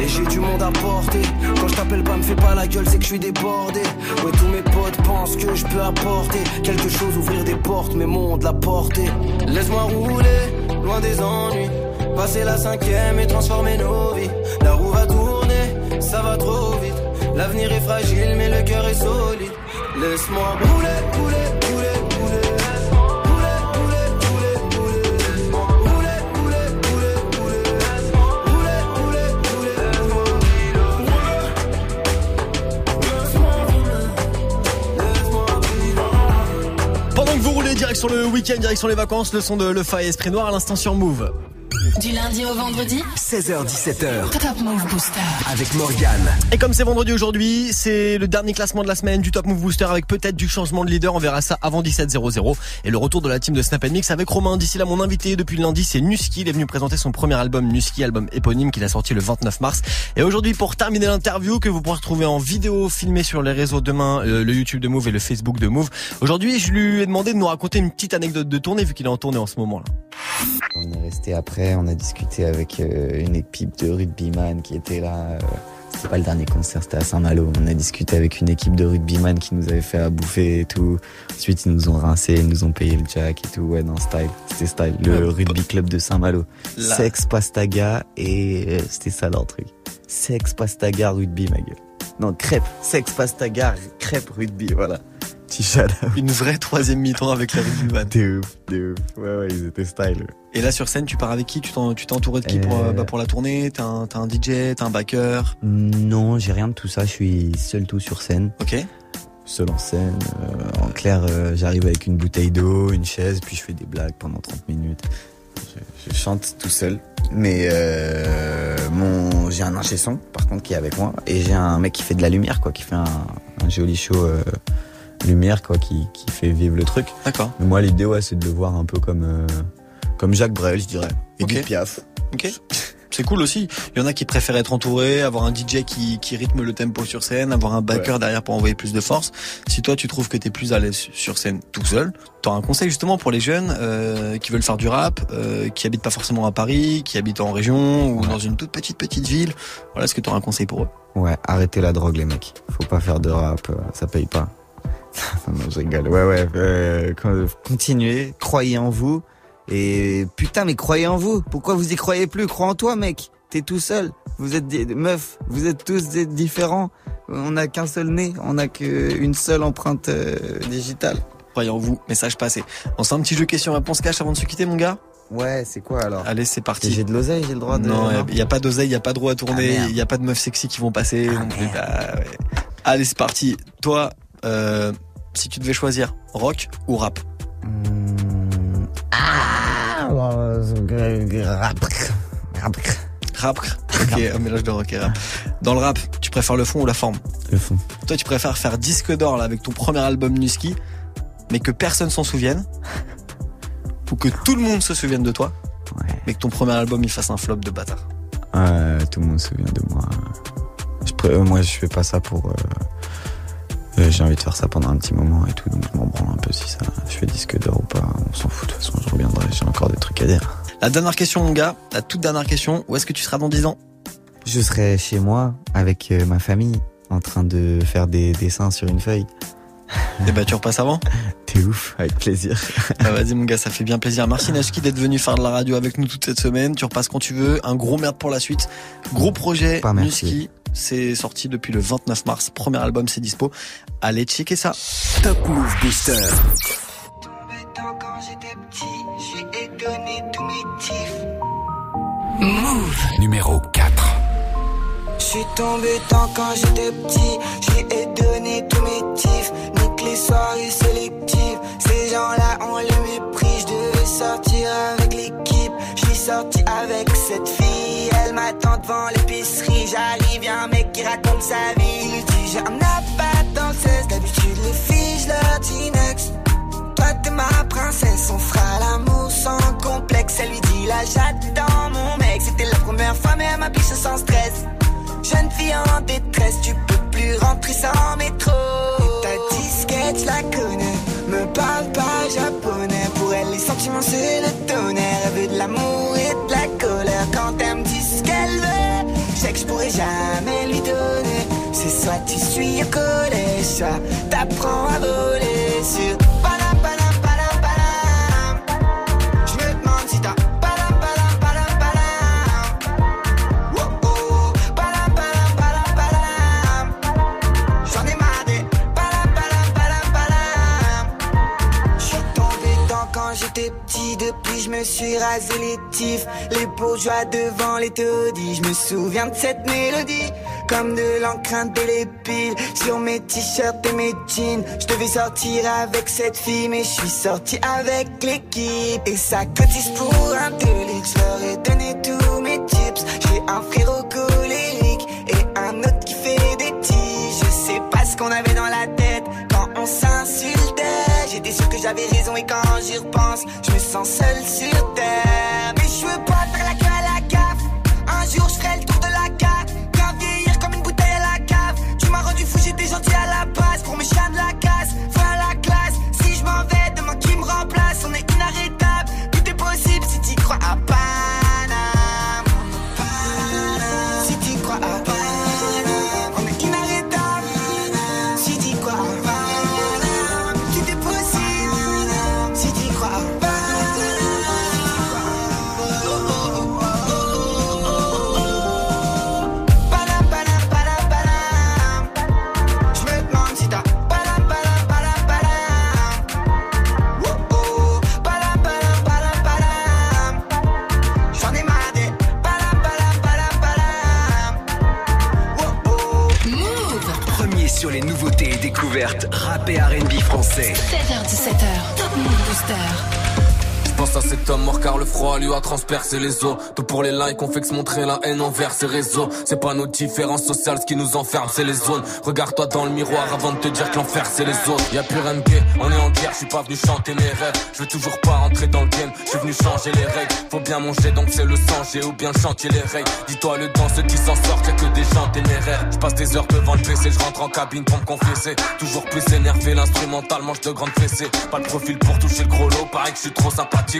Et j'ai du monde à porter. Quand je t'appelle pas, me fais pas la gueule, c'est que je suis débordé. Ouais, tous mes potes pensent que je peux apporter quelque chose, ouvrir des portes, mais monde la porter. Laisse-moi rouler, des ennuis. Passer la cinquième et transformer nos vies. La roue va tourner, ça va trop vite. L'avenir est fragile, mais le cœur est solide. Laisse-moi rouler, rouler, direction le week-end, direction les vacances, le son de Le Fa et Esprit Noir à l'instant sur Move. Du lundi au vendredi 16h17h Top Move Booster. avec Morgane. Et comme c'est vendredi aujourd'hui, c'est le dernier classement de la semaine du Top Move Booster avec peut-être du changement de leader. On verra ça avant 17.00 et le retour de la team de Snap Mix avec Romain. D'ici là, mon invité depuis le lundi, c'est Nuski. Il est venu présenter son premier album Nuski, album éponyme qu'il a sorti le 29 mars. Et aujourd'hui, pour terminer l'interview que vous pourrez retrouver en vidéo filmée sur les réseaux demain, euh, le YouTube de Move et le Facebook de Move. Aujourd'hui, je lui ai demandé de nous raconter une petite anecdote de tournée vu qu'il est en tournée en ce moment là. On est resté après, on a discuté avec euh, une équipe de rugbyman qui était là. euh, c'était pas le dernier concert, c'était à Saint-Malo. On a discuté avec une équipe de rugbyman qui nous avait fait à bouffer et tout. Ensuite, ils nous ont rincé, ils nous ont payé le jack et tout. Ouais, non, style. C'était style. Le rugby club de Saint-Malo. Sex, pastaga et euh, c'était ça leur truc. Sex, pastaga, rugby, ma gueule. Non, crêpe. Sex, pastaga, crêpe, rugby, voilà. Une vraie troisième mi-temps avec les rugbyman. De ouf, de ouf. Ouais, ouais, ils étaient style. Et là sur scène, tu pars avec qui? Tu t'es entouré de qui pour, euh, bah, pour la tournée? T'as un, DJ, t'as un backer? Non, j'ai rien de tout ça. Je suis seul tout sur scène. Ok. Seul en scène. Euh, en clair, euh, j'arrive avec une bouteille d'eau, une chaise, puis je fais des blagues pendant 30 minutes. Je, je chante tout seul. Mais euh, mon, j'ai un ingé son, par contre, qui est avec moi. Et j'ai un mec qui fait de la lumière, quoi, qui fait un, un joli show lumière, quoi, qui, qui fait vivre le truc. D'accord. Mais moi, l'idée, ouais, c'est de le voir un peu comme, euh, comme Jacques Brel, je dirais. Et Piaf. Ok. C'est cool aussi. Il y en a qui préfèrent être entourés, avoir un DJ qui, qui rythme le tempo sur scène, avoir un backer Ouais. derrière pour envoyer plus de force. Si toi tu trouves que t'es plus à l'aise sur scène tout seul, t'auras un conseil justement pour les jeunes euh, qui veulent faire du rap, euh, qui habitent pas forcément à Paris, qui habitent en région ou dans une toute petite petite ville. Voilà, est-ce que t'auras un conseil pour eux Ouais, arrêtez la drogue, les mecs. Faut pas faire de rap, ça paye pas. non, non, je rigole. Ouais, ouais, euh, con- continuez, croyez en vous Et putain, mais croyez en vous. Pourquoi vous y croyez plus? Crois en toi, mec. T'es tout seul. Vous êtes des meufs. Vous êtes tous des différents. On n'a qu'un seul nez. On n'a qu'une seule empreinte euh, digitale. Croyez en vous, message passé. On fait un petit jeu question-réponse cash avant de se quitter, mon gars? Ouais, c'est quoi alors? Allez, c'est parti. J'ai de l'oseille, j'ai le droit de. Non, il y, a pas d'oseille, il y a pas de roue à tourner, Ah, il y a pas de meufs sexy qui vont passer. Bah, ouais. Allez, c'est parti. Toi, euh, si tu devais choisir rock ou rap Ah, rap. Rap. Rap. Ok, un mélange de rock et rap. Dans le rap, tu préfères le fond ou la forme Le fond. Toi, tu préfères faire disque d'or là avec ton premier album Nuski, mais que personne s'en souvienne, ou que tout le monde se souvienne de toi, mais que ton premier album il fasse un flop de bâtard. Ouais, tout le monde se souvient de moi. Je pré- euh, moi, je fais pas ça pour. euh, euh, J'ai envie de faire ça pendant un petit moment et tout, donc je m'en branle un peu si ça. Je fais disque d'or ou pas, on s'en fout. De toute façon, je reviendrai. J'ai encore des trucs à dire. La dernière question, mon gars, la toute dernière question, où est-ce que tu seras dans 10 ans? Je serai chez moi avec euh, ma famille, en train de faire des dessins sur une feuille. Eh bah, tu repasses avant? T'es ouf, avec plaisir. Bah, vas-y, mon gars, ça fait bien plaisir. Merci Nashki d'être venu faire de la radio avec nous toute cette semaine. Tu repasses quand tu veux. Un gros merde pour la suite. Gros projet Pas merci. Nuski. C'est sorti depuis le 29 mars. Premier album, c'est dispo. Allez checker ça. Top Move Booster. Quand j'étais petit, j'ai donné tous mes tifs. Move. Numéro 4. Je suis tombé tant quand j'étais petit, j'ai donné tous mes tifs. Nique les soirées sélectives, ces gens-là ont le mépris. Je devais sortir avec l'équipe, je suis sorti avec m'attend devant l'épicerie, j'arrive, y'a un mec qui raconte sa vie. Il dit j'ai un appart dans le 16, d'habitude les filles, je leur dis. Toi t'es ma princesse, on fera l'amour sans complexe. Elle lui dit là j'attends mon mec. C'était la première fois mais elle m'a biche sans stress. Jeune fille en détresse, tu peux plus rentrer sans métro. Et ta disquette, je la connais. Me parle pas japonais. Pour elle, les sentiments, c'est le tonnerre. Elle veut de l'amour panam. Je suis tombé dedans quand j'étais petit, depuis je me suis rasé les tifs, les bourgeois devant les taudis. Je me souviens de cette mélodie, comme de l'encre indélébile sur mes t-shirts et mes jeans. Je devais sortir avec cette fille, mais je suis sorti avec l'équipe. Et ça cotise pour un délit, je leur ai donné tous mes tips. J'ai un frérot colérique et un autre qui fait des tiges. Je sais pas ce qu'on avait dans la tête quand on s'insultait. J'étais sûr que j'avais raison et quand j'y repense, je me sens seul sur terre. Mais je veux pas faire la queue à la gaffe. Un jour je ferai le tour gentil à la base. Pour mes chiens de la casse, fin la classe. Si je m'en vais, demain qui me remplace, on est inarrêtable. Tout est possible si tu crois à 7h face à cet homme mort car le froid lui a transpercé les os. Tout pour les likes, on fait que se montrer la haine envers ses réseaux. C'est pas nos différences sociales, ce qui nous enferme, c'est les zones. Regarde-toi dans le miroir avant de te dire que l'enfer c'est les autres. Y a plus rien de gay, on est en guerre, je suis pas venu chanter mes rêves. Je veux toujours pas rentrer dans le game, je suis venu changer les règles. Faut bien manger donc c'est le sang, j'ai ou bien chanter les règles. Dis-toi le dans ceux qui s'en sortent, y'a que des gens téméraires. Je passe des heures devant le PC, je rentre en cabine pour me confesser. Toujours plus énervé, l'instrumental mange de grandes fessées. Pas de profil pour toucher le gros lot, pareil que je suis trop sympathique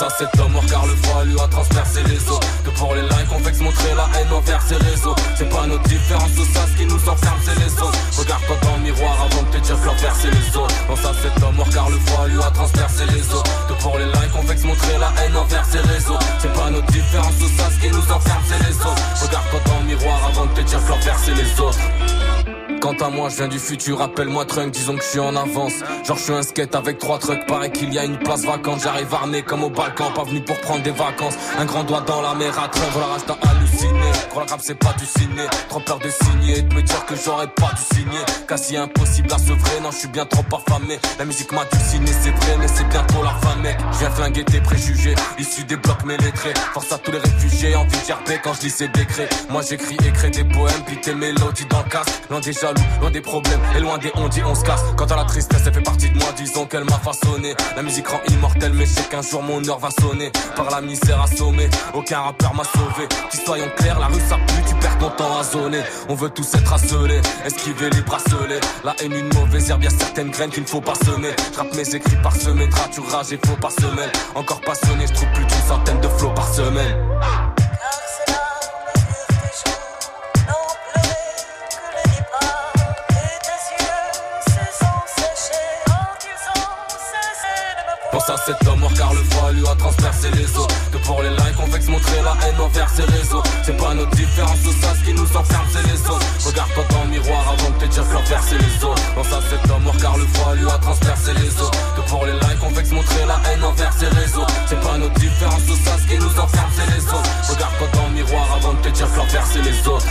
Pense à cet mort car le froid lui a transpercé les os. Que pour les likes on vexe montrer la haine envers ses réseaux. C'est pas notre différence ou ça ce qui nous enferme c'est les autres Regarde-toi dans le miroir avant de te dire que l'envers c'est les autres Pense à cet mort car le froid lui a transpercé les os. Que pour les likes on vexe montrer la haine envers ses réseaux. C'est pas notre différence ou ça ce qui nous enferme c'est les autres Regarde-toi dans le miroir avant de te dire que l'envers c'est les autres Quant à moi, je viens du futur, appelle-moi Trunk, disons que je suis en avance. Genre, je suis un skate avec trois trucks, paraît qu'il y a une place vacante. J'arrive armé comme au Balkan, pas venu pour prendre des vacances. Un grand doigt dans la mer à Trunk, voilà, rage halluciné. Crois la rap, c'est pas du ciné. Trop peur de signer, de me dire que j'aurais pas dû signer. Quasi impossible à se vrai, non, je suis bien trop affamé. La musique m'a dulciné, c'est vrai, mais c'est bientôt la fin, mec. Je viens flinguer tes préjugés, issus des blocs lettrés Force à tous les réfugiés, envie de quand je lis ces décrets. Moi, j'écris et crée des poèmes, puis tes mélodies dans le. Loin des jaloux, loin des problèmes, et loin des on dit on se casse. Quant à la tristesse, elle fait partie de moi, disons qu'elle m'a façonné. La musique rend immortelle, mais je sais qu'un jour mon heure va sonner. Par la misère assommée, aucun rappeur m'a sauvé. La rue ça pue, tu perds ton temps à zoner. On veut tous être asselés, esquiver les bracelets. La haine, une mauvaise herbe, y'a certaines graines qu'il ne faut pas semer. J'rappe mes écrits par semaine, tu rage et faux par semaine. Encore passionné, je trouve plus d'une centaine de flots par semaine. Pense à cet homme car le froid lui a transpercé les os Que pour les likes on vexe montrer la haine envers ses réseaux C'est pas notre différence ou ça ce qui nous enferme c'est les autres. Regarde-toi dans le miroir avant de te dire que l'enfer c'est les autres. Pense à cet homme mort car le froid lui a transpercé les os. Que pour les likes on vexe montrer la haine envers ses réseaux. C'est pas notre différence ou ça ce qui nous enferme c'est les autres. Regarde-toi dans le miroir avant de te dire que l'enfer c'est les autres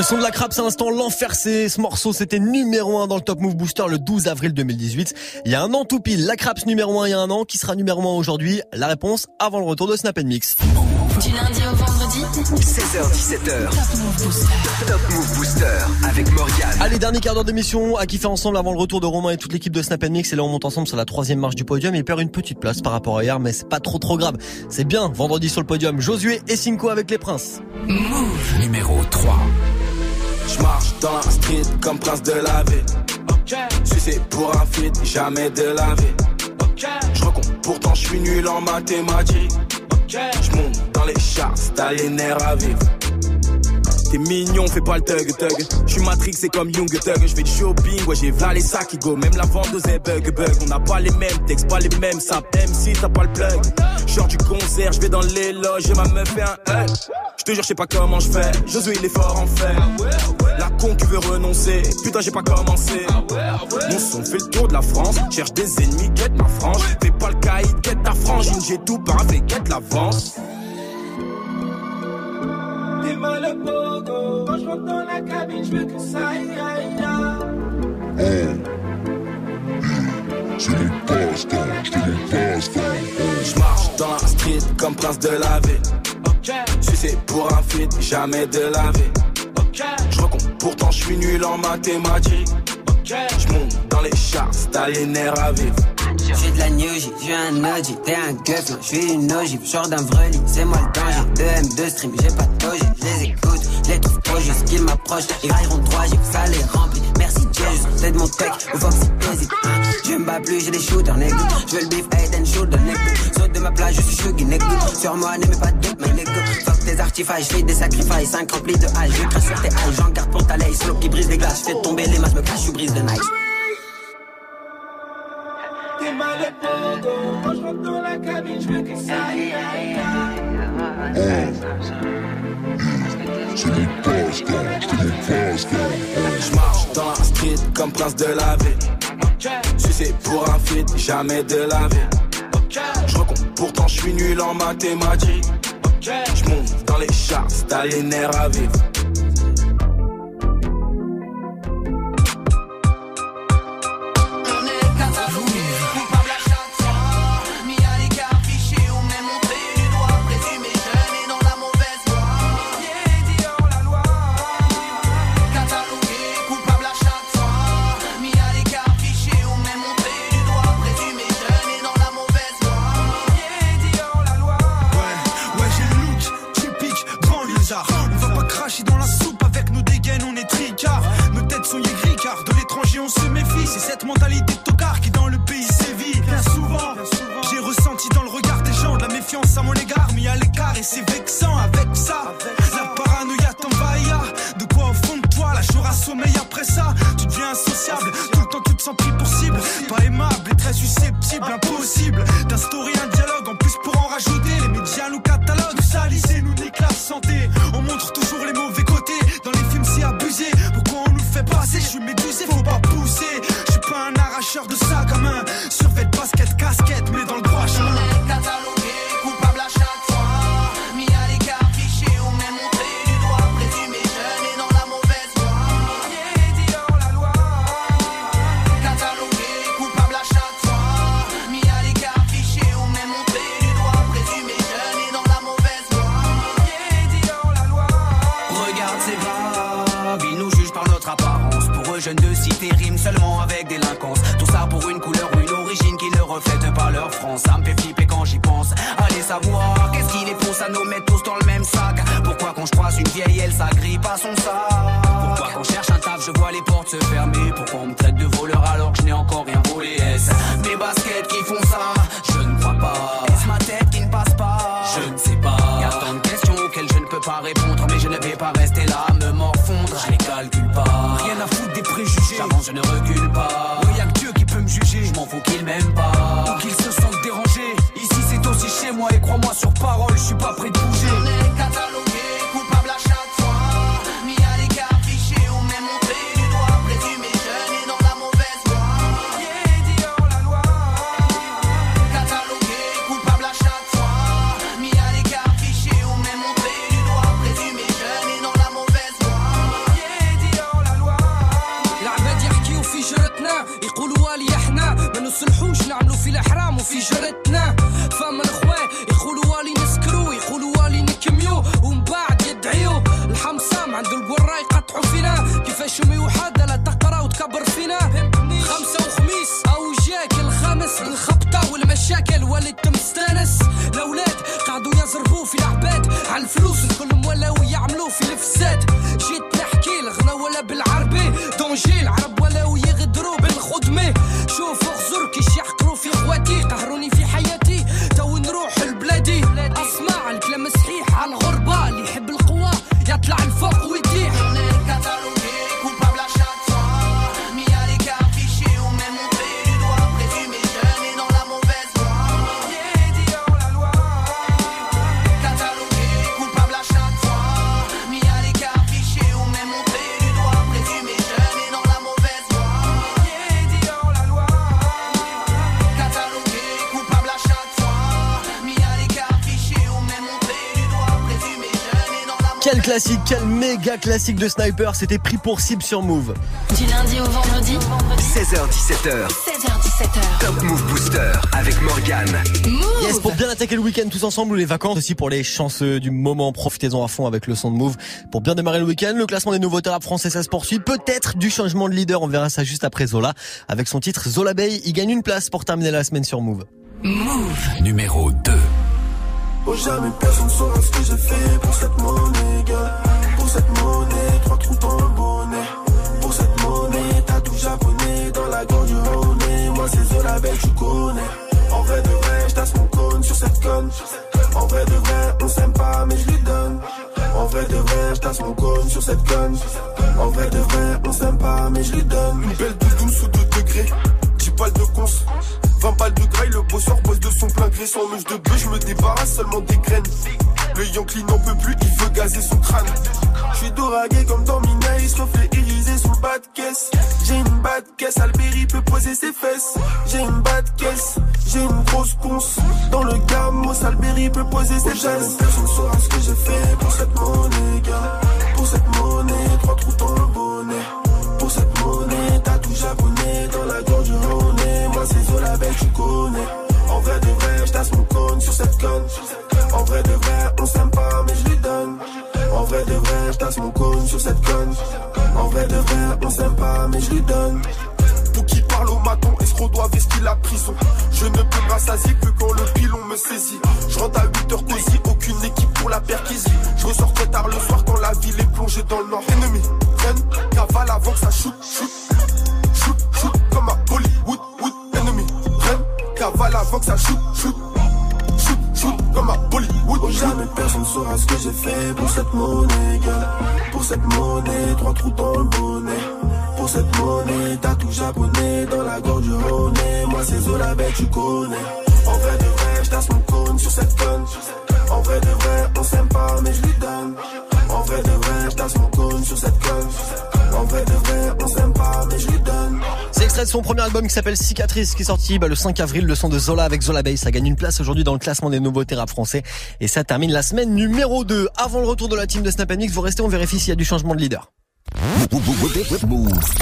Le son de la crabe, c'est instant l'enfer, c'est ce morceau, c'était numéro 1 dans le Top Move Booster le 12 avril 2018. Il y a un an tout pile, la crabe numéro 1 il y a un an, qui sera numéro 1 aujourd'hui? La réponse avant le retour de Snap Mix. Du lundi au vendredi 16h17h. Top Move Booster. Top Move Booster avec Morgane. Allez, dernier quart d'heure d'émission à kiffer ensemble avant le retour de Romain et toute l'équipe de Snap Mix. Et là, on monte ensemble sur la troisième marche du podium. Il perd une petite place par rapport à hier, mais c'est pas trop trop grave. C'est bien, vendredi sur le podium. Josué et Cinco avec les princes. Move numéro 3. Je marche dans la street comme prince de la ville. c'est pour un feat, jamais de la vie. Je recompte, pourtant je suis nul en mathématiques. Je monte dans les charts, t'as les nerfs à vivre. T'es mignon, fais pas le thug thug. J'suis Matrix, c'est comme Young Thug. J'fais du shopping, ouais j'ai v'là les sacs qui go. Même la vendeuse est bug bug. On n'a pas les mêmes textes, pas les mêmes ça Même si t'as pas le plug. Genre du concert, j'vais dans les loges et ma meuf fait un hug. J'te jure, j'sais pas comment j'fais. Josué il est fort en fer. La con qui veut renoncer. Putain, j'ai pas commencé. Mon son fait le tour de la France. Cherche des ennemis, quête ma frange. Fais pas le caïd, quête ta frangine. J'ai tout paraffé, quête l'avance. T'es mal au pogo. Quand je rentre dans la cabine, je veux que ça aille, aille, aille. C'est mon passe-temps, c'est mon passe-temps. Je marche dans la street comme prince de la ville. Si c'est pour un feat, jamais de la vie. Je recompte, pourtant je suis nul en mathématiques. Je monte dans les charts, t'as les nerfs à vivre. J'suis de la new J, j'suis un OG, t'es un gueuf, j'suis une ogive, genre d'un vrai c'est moi le danger. 2 M2 stream, j'ai pas de toge, j'les écoute, j'les trouve trop juste qu'ils m'approchent, ils railleront droit, j'ai ça les remplit. Merci Dieu, c'est de mon tech, ou Foxy hésite. Hein. Je me bats plus, j'ai des shooters, nigga. J'veux le beef, head and shoulder, nigga. Saute de ma plage, je suis shuggy, nigga. Sur moi, n'aimez pas de doute, my nigga. Fuck tes artifices, j'fais des sacrifices, 5 remplis de hache, je crache sur tes haches, j'en garde pour ta laisse, slow qui brise les glaces, j'fais tomber les masses, me cache, je brise de nice. Quand je rentre dans la cabine, je veux que ça aille, Je marche dans la street comme prince de la ville. Sucé pour un feat, jamais de la ville. Je recompte, pourtant je suis nul en mathématiques. Je monte dans les chars, t'as les nerfs à vivre. mentalité. Set. méga classique de Sniper, c'était pris pour cible sur Move. Du lundi au vendredi, 16h17h. 16h17h. Top Move Booster avec Morgane. Move. Yes, pour bien attaquer le week-end tous ensemble ou les vacances aussi pour les chanceux du moment. Profitez-en à fond avec le son de Move. Pour bien démarrer le week-end, le classement des nouveautés rap français, ça se poursuit. Peut-être du changement de leader, on verra ça juste après Zola. Avec son titre Zola Bay, il gagne une place pour terminer la semaine sur Move. Move. Numéro 2. Oh, jamais personne saura ce que j'ai fait pour cette monnaie. Pour cette monnaie, trois coups dans le bonnet. Pour cette monnaie, t'as tout japonais dans la gorge du Rhône. Moi, c'est Zola Belle, tu connais. En vrai de vrai, j'tasse mon cône sur cette conne. En vrai de vrai, on s'aime pas, mais je lui donne. En vrai de vrai, j'tasse mon cône sur cette conne. En vrai de vrai, on s'aime pas, mais je lui donne. Une belle douce, douce sous 2 degrés balles de 20 balles de graille, le beau soir bosse de son plein gré. Sans mouche de bœuf, je me débarrasse seulement des graines. Le Yankee n'en peut plus, il veut gazer son crâne. Je suis doragué comme dans Mina, il se refait iriser sous le bas de caisse. J'ai une bas de caisse, Alberi peut poser ses fesses. J'ai une bas de caisse, j'ai une grosse conce. Dans le gamos, Alberi peut poser ses fesses. Personne saura ce que j'ai fait pour cette monnaie, gars. Pour cette monnaie, trois trous dans le bonnet. Pour cette monnaie, t'as tout japonais dans la gorge du tu connais. En vrai de vrai, j'tasse mon cône sur cette conne. En vrai de vrai, on s'aime pas, mais je lui donne. En vrai de vrai, j'tasse mon cône sur cette conne. En vrai de vrai, on s'aime pas, mais je lui donne. Pour qui parle au maton, escroc doit vestir la prison. Je ne peux me rassasier que quand le pilon me saisit. Je rentre à 8h cosy, aucune équipe pour la perquisition. Je ressors très tard le soir quand la ville est plongée dans le nord. Ennemi, prenne, cavale avant que ça. Shoot, shoot, cavale avant que ça shoot, shoot. Shoot, shoot, comme à Bollywood. Jamais personne saura ce que j'ai fait pour cette monnaie, gars. Pour cette monnaie, trois trous dans le bonnet. Pour cette monnaie, t'as tout japonais dans la gorge du Rhône. Moi, c'est Zola, bête, tu connais. En vrai de vrai, j'tasse mon cône sur cette conne. En vrai de vrai, on s'aime pas, mais je lui donne. C'est extrait de son premier album qui s'appelle Cicatrice qui est sorti bah, le 5 avril. Le son de Zola avec Zola Bay. Ça gagne une place aujourd'hui dans le classement des nouveautés rap français. Et ça termine la semaine numéro 2. Avant le retour de la team de Snap Mix, vous restez, on vérifie s'il y a du changement de leader.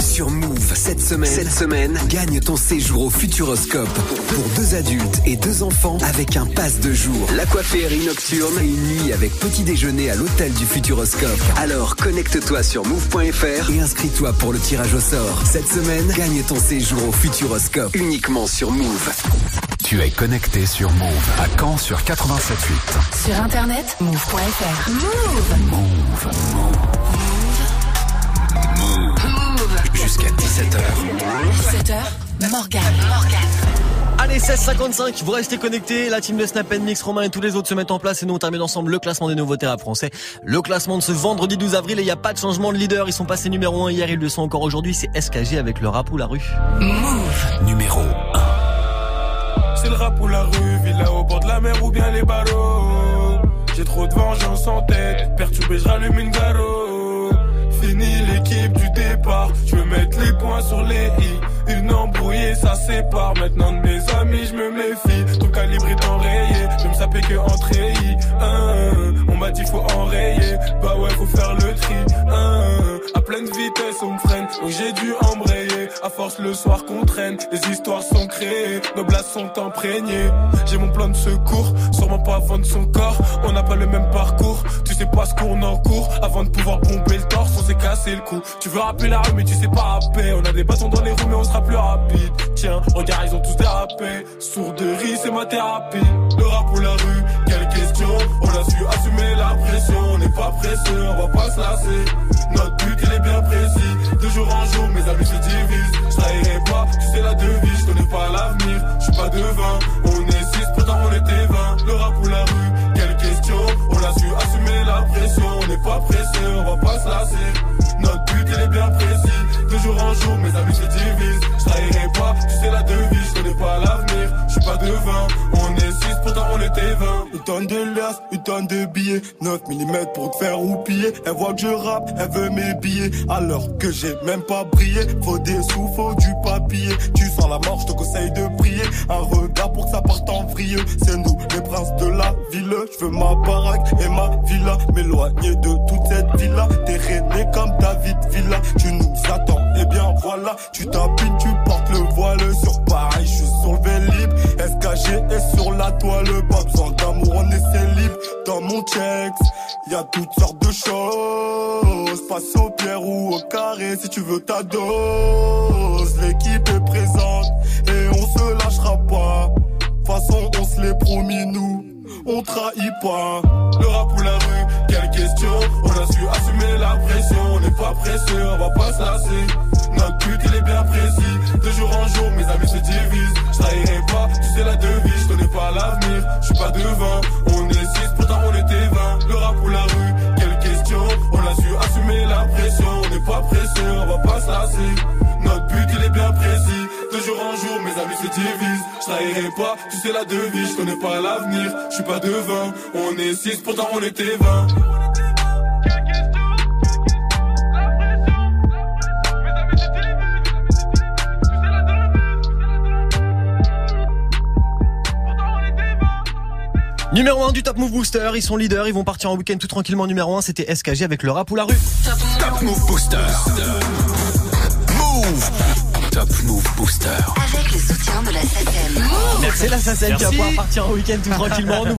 Sur Move, cette semaine, cette semaine, gagne ton séjour au Futuroscope pour deux adultes et deux enfants avec un pass de jour. L'aquaférie nocturne et une nuit avec petit déjeuner à l'hôtel du Futuroscope. Alors connecte-toi sur move.fr et inscris-toi pour le tirage au sort. Cette semaine, gagne ton séjour au Futuroscope uniquement sur Move. Tu es connecté sur Move à Caen sur 87.8. Sur internet, move.fr. Move. Jusqu'à 17h. 17h, Morgan. Morgan. Allez, 16h55, vous restez connectés. La team de Snap Mix, Romain et tous les autres se mettent en place et nous on termine ensemble le classement des nouveautés rap français. Le classement de ce vendredi 12 avril et il n'y a pas de changement de leader. Ils sont passés numéro 1 hier, ils le sont encore aujourd'hui. C'est SKG avec le rap ou la rue. Move. Numéro 1. C'est le rap ou la rue, villa au bord de la mer ou bien les barreaux. J'ai trop de vengeance en tête, perturbé, je rallume une garo. Fini l'équipe du départ, je veux mettre les points sur les i. Une embrouillée, ça sépare. Maintenant de mes amis, je me méfie. Ton calibre est enrayé, je me sapais que en treillis. Hein, on m'a dit faut enrayer, bah ouais, faut faire le tri. Hein, à pleine vitesse, on me freine, donc j'ai dû embrayer. À force, le soir qu'on traîne, les histoires sont créées, nos blagues sont imprégnées. J'ai mon plan de secours, sûrement pas vendre son corps. On n'a pas le même parcours, tu sais pas ce qu'on encourt. Avant de pouvoir pomper le torse, on s'est cassé le cou. Tu veux rappeler la rue, mais tu sais pas rapper. On a des bâtons dans les roues, mais on sera plus rapide. Tiens, regarde, ils ont tous dérapé. Sourderie, c'est ma thérapie. Le rap ou la rue, On a su assumer la pression. On n'est pas pressé, on va pas se lasser. Notre but, il est bien précis. De jour en jour, mes amis se divisent. Je trahirai pas, tu sais la devise. Je connais pas l'avenir, je suis pas devin. On est six, pourtant on était 20. Le rap ou la rue, quelle question. On a su assumer la pression. On n'est pas pressé, on va pas se lasser. Notre but, il est bien précis. Jour en jour, mes amis se divisent. Je pas, tu sais la devise. Je connais pas l'avenir, je suis pas devin. On est six, pourtant on était 20. Une tonne de liasses, une tonne de billets. 9 mm pour te faire roupiller. Elle voit que je rappe, elle veut mes billets. Alors que j'ai même pas brillé. Faut des sous, faut du papier. Tu sens la mort, je te conseille de prier. Un regard pour que ça parte en vrille. C'est nous, les princes de la ville. Je veux ma baraque et ma villa. M'éloigner de toute cette villa. T'es rené comme David Villa. Tu nous attends, et bien voilà Tu tapines, tu portes le voile Sur Paris, je suis sur le Vélib SKG est sur la toile. Pas besoin d'amour, on est célib Dans mon checks, y a toutes sortes de choses. Passe au pierre ou au carré Si tu veux ta dose. L'équipe est présente Et on se lâchera pas. De toute façon on se l'est promis nous on trahit pas. Le rap ou la rue, quelle question On a su assumer la pression. On n'est pas pressé, on va pas se lasser. Notre but il est bien précis. De jour en jour mes amis se divisent. Je trahirai pas, tu sais la devise. Je connais pas l'avenir, je suis pas devin. On est six, pourtant on était 20 Le rap ou la rue, quelle question On a su assumer la pression. On n'est pas pressé, on va pas se lasser. Notre but il est bien précis De jour en jour mes amis se divisent Je trahirai pas, tu sais la devise, je connais pas l'avenir, je suis pas devin, on est 6 pourtant on était 20. Numéro 1 du Top Move Booster, ils sont leaders, ils vont partir en week-end tout tranquillement. Numéro 1, c'était SKG avec le rap ou la rue. Top Move Booster. Move. Top Move Booster. Avec le soutien de la SACEM. Merci la SACEM qui va pouvoir partir en week-end tout tranquillement.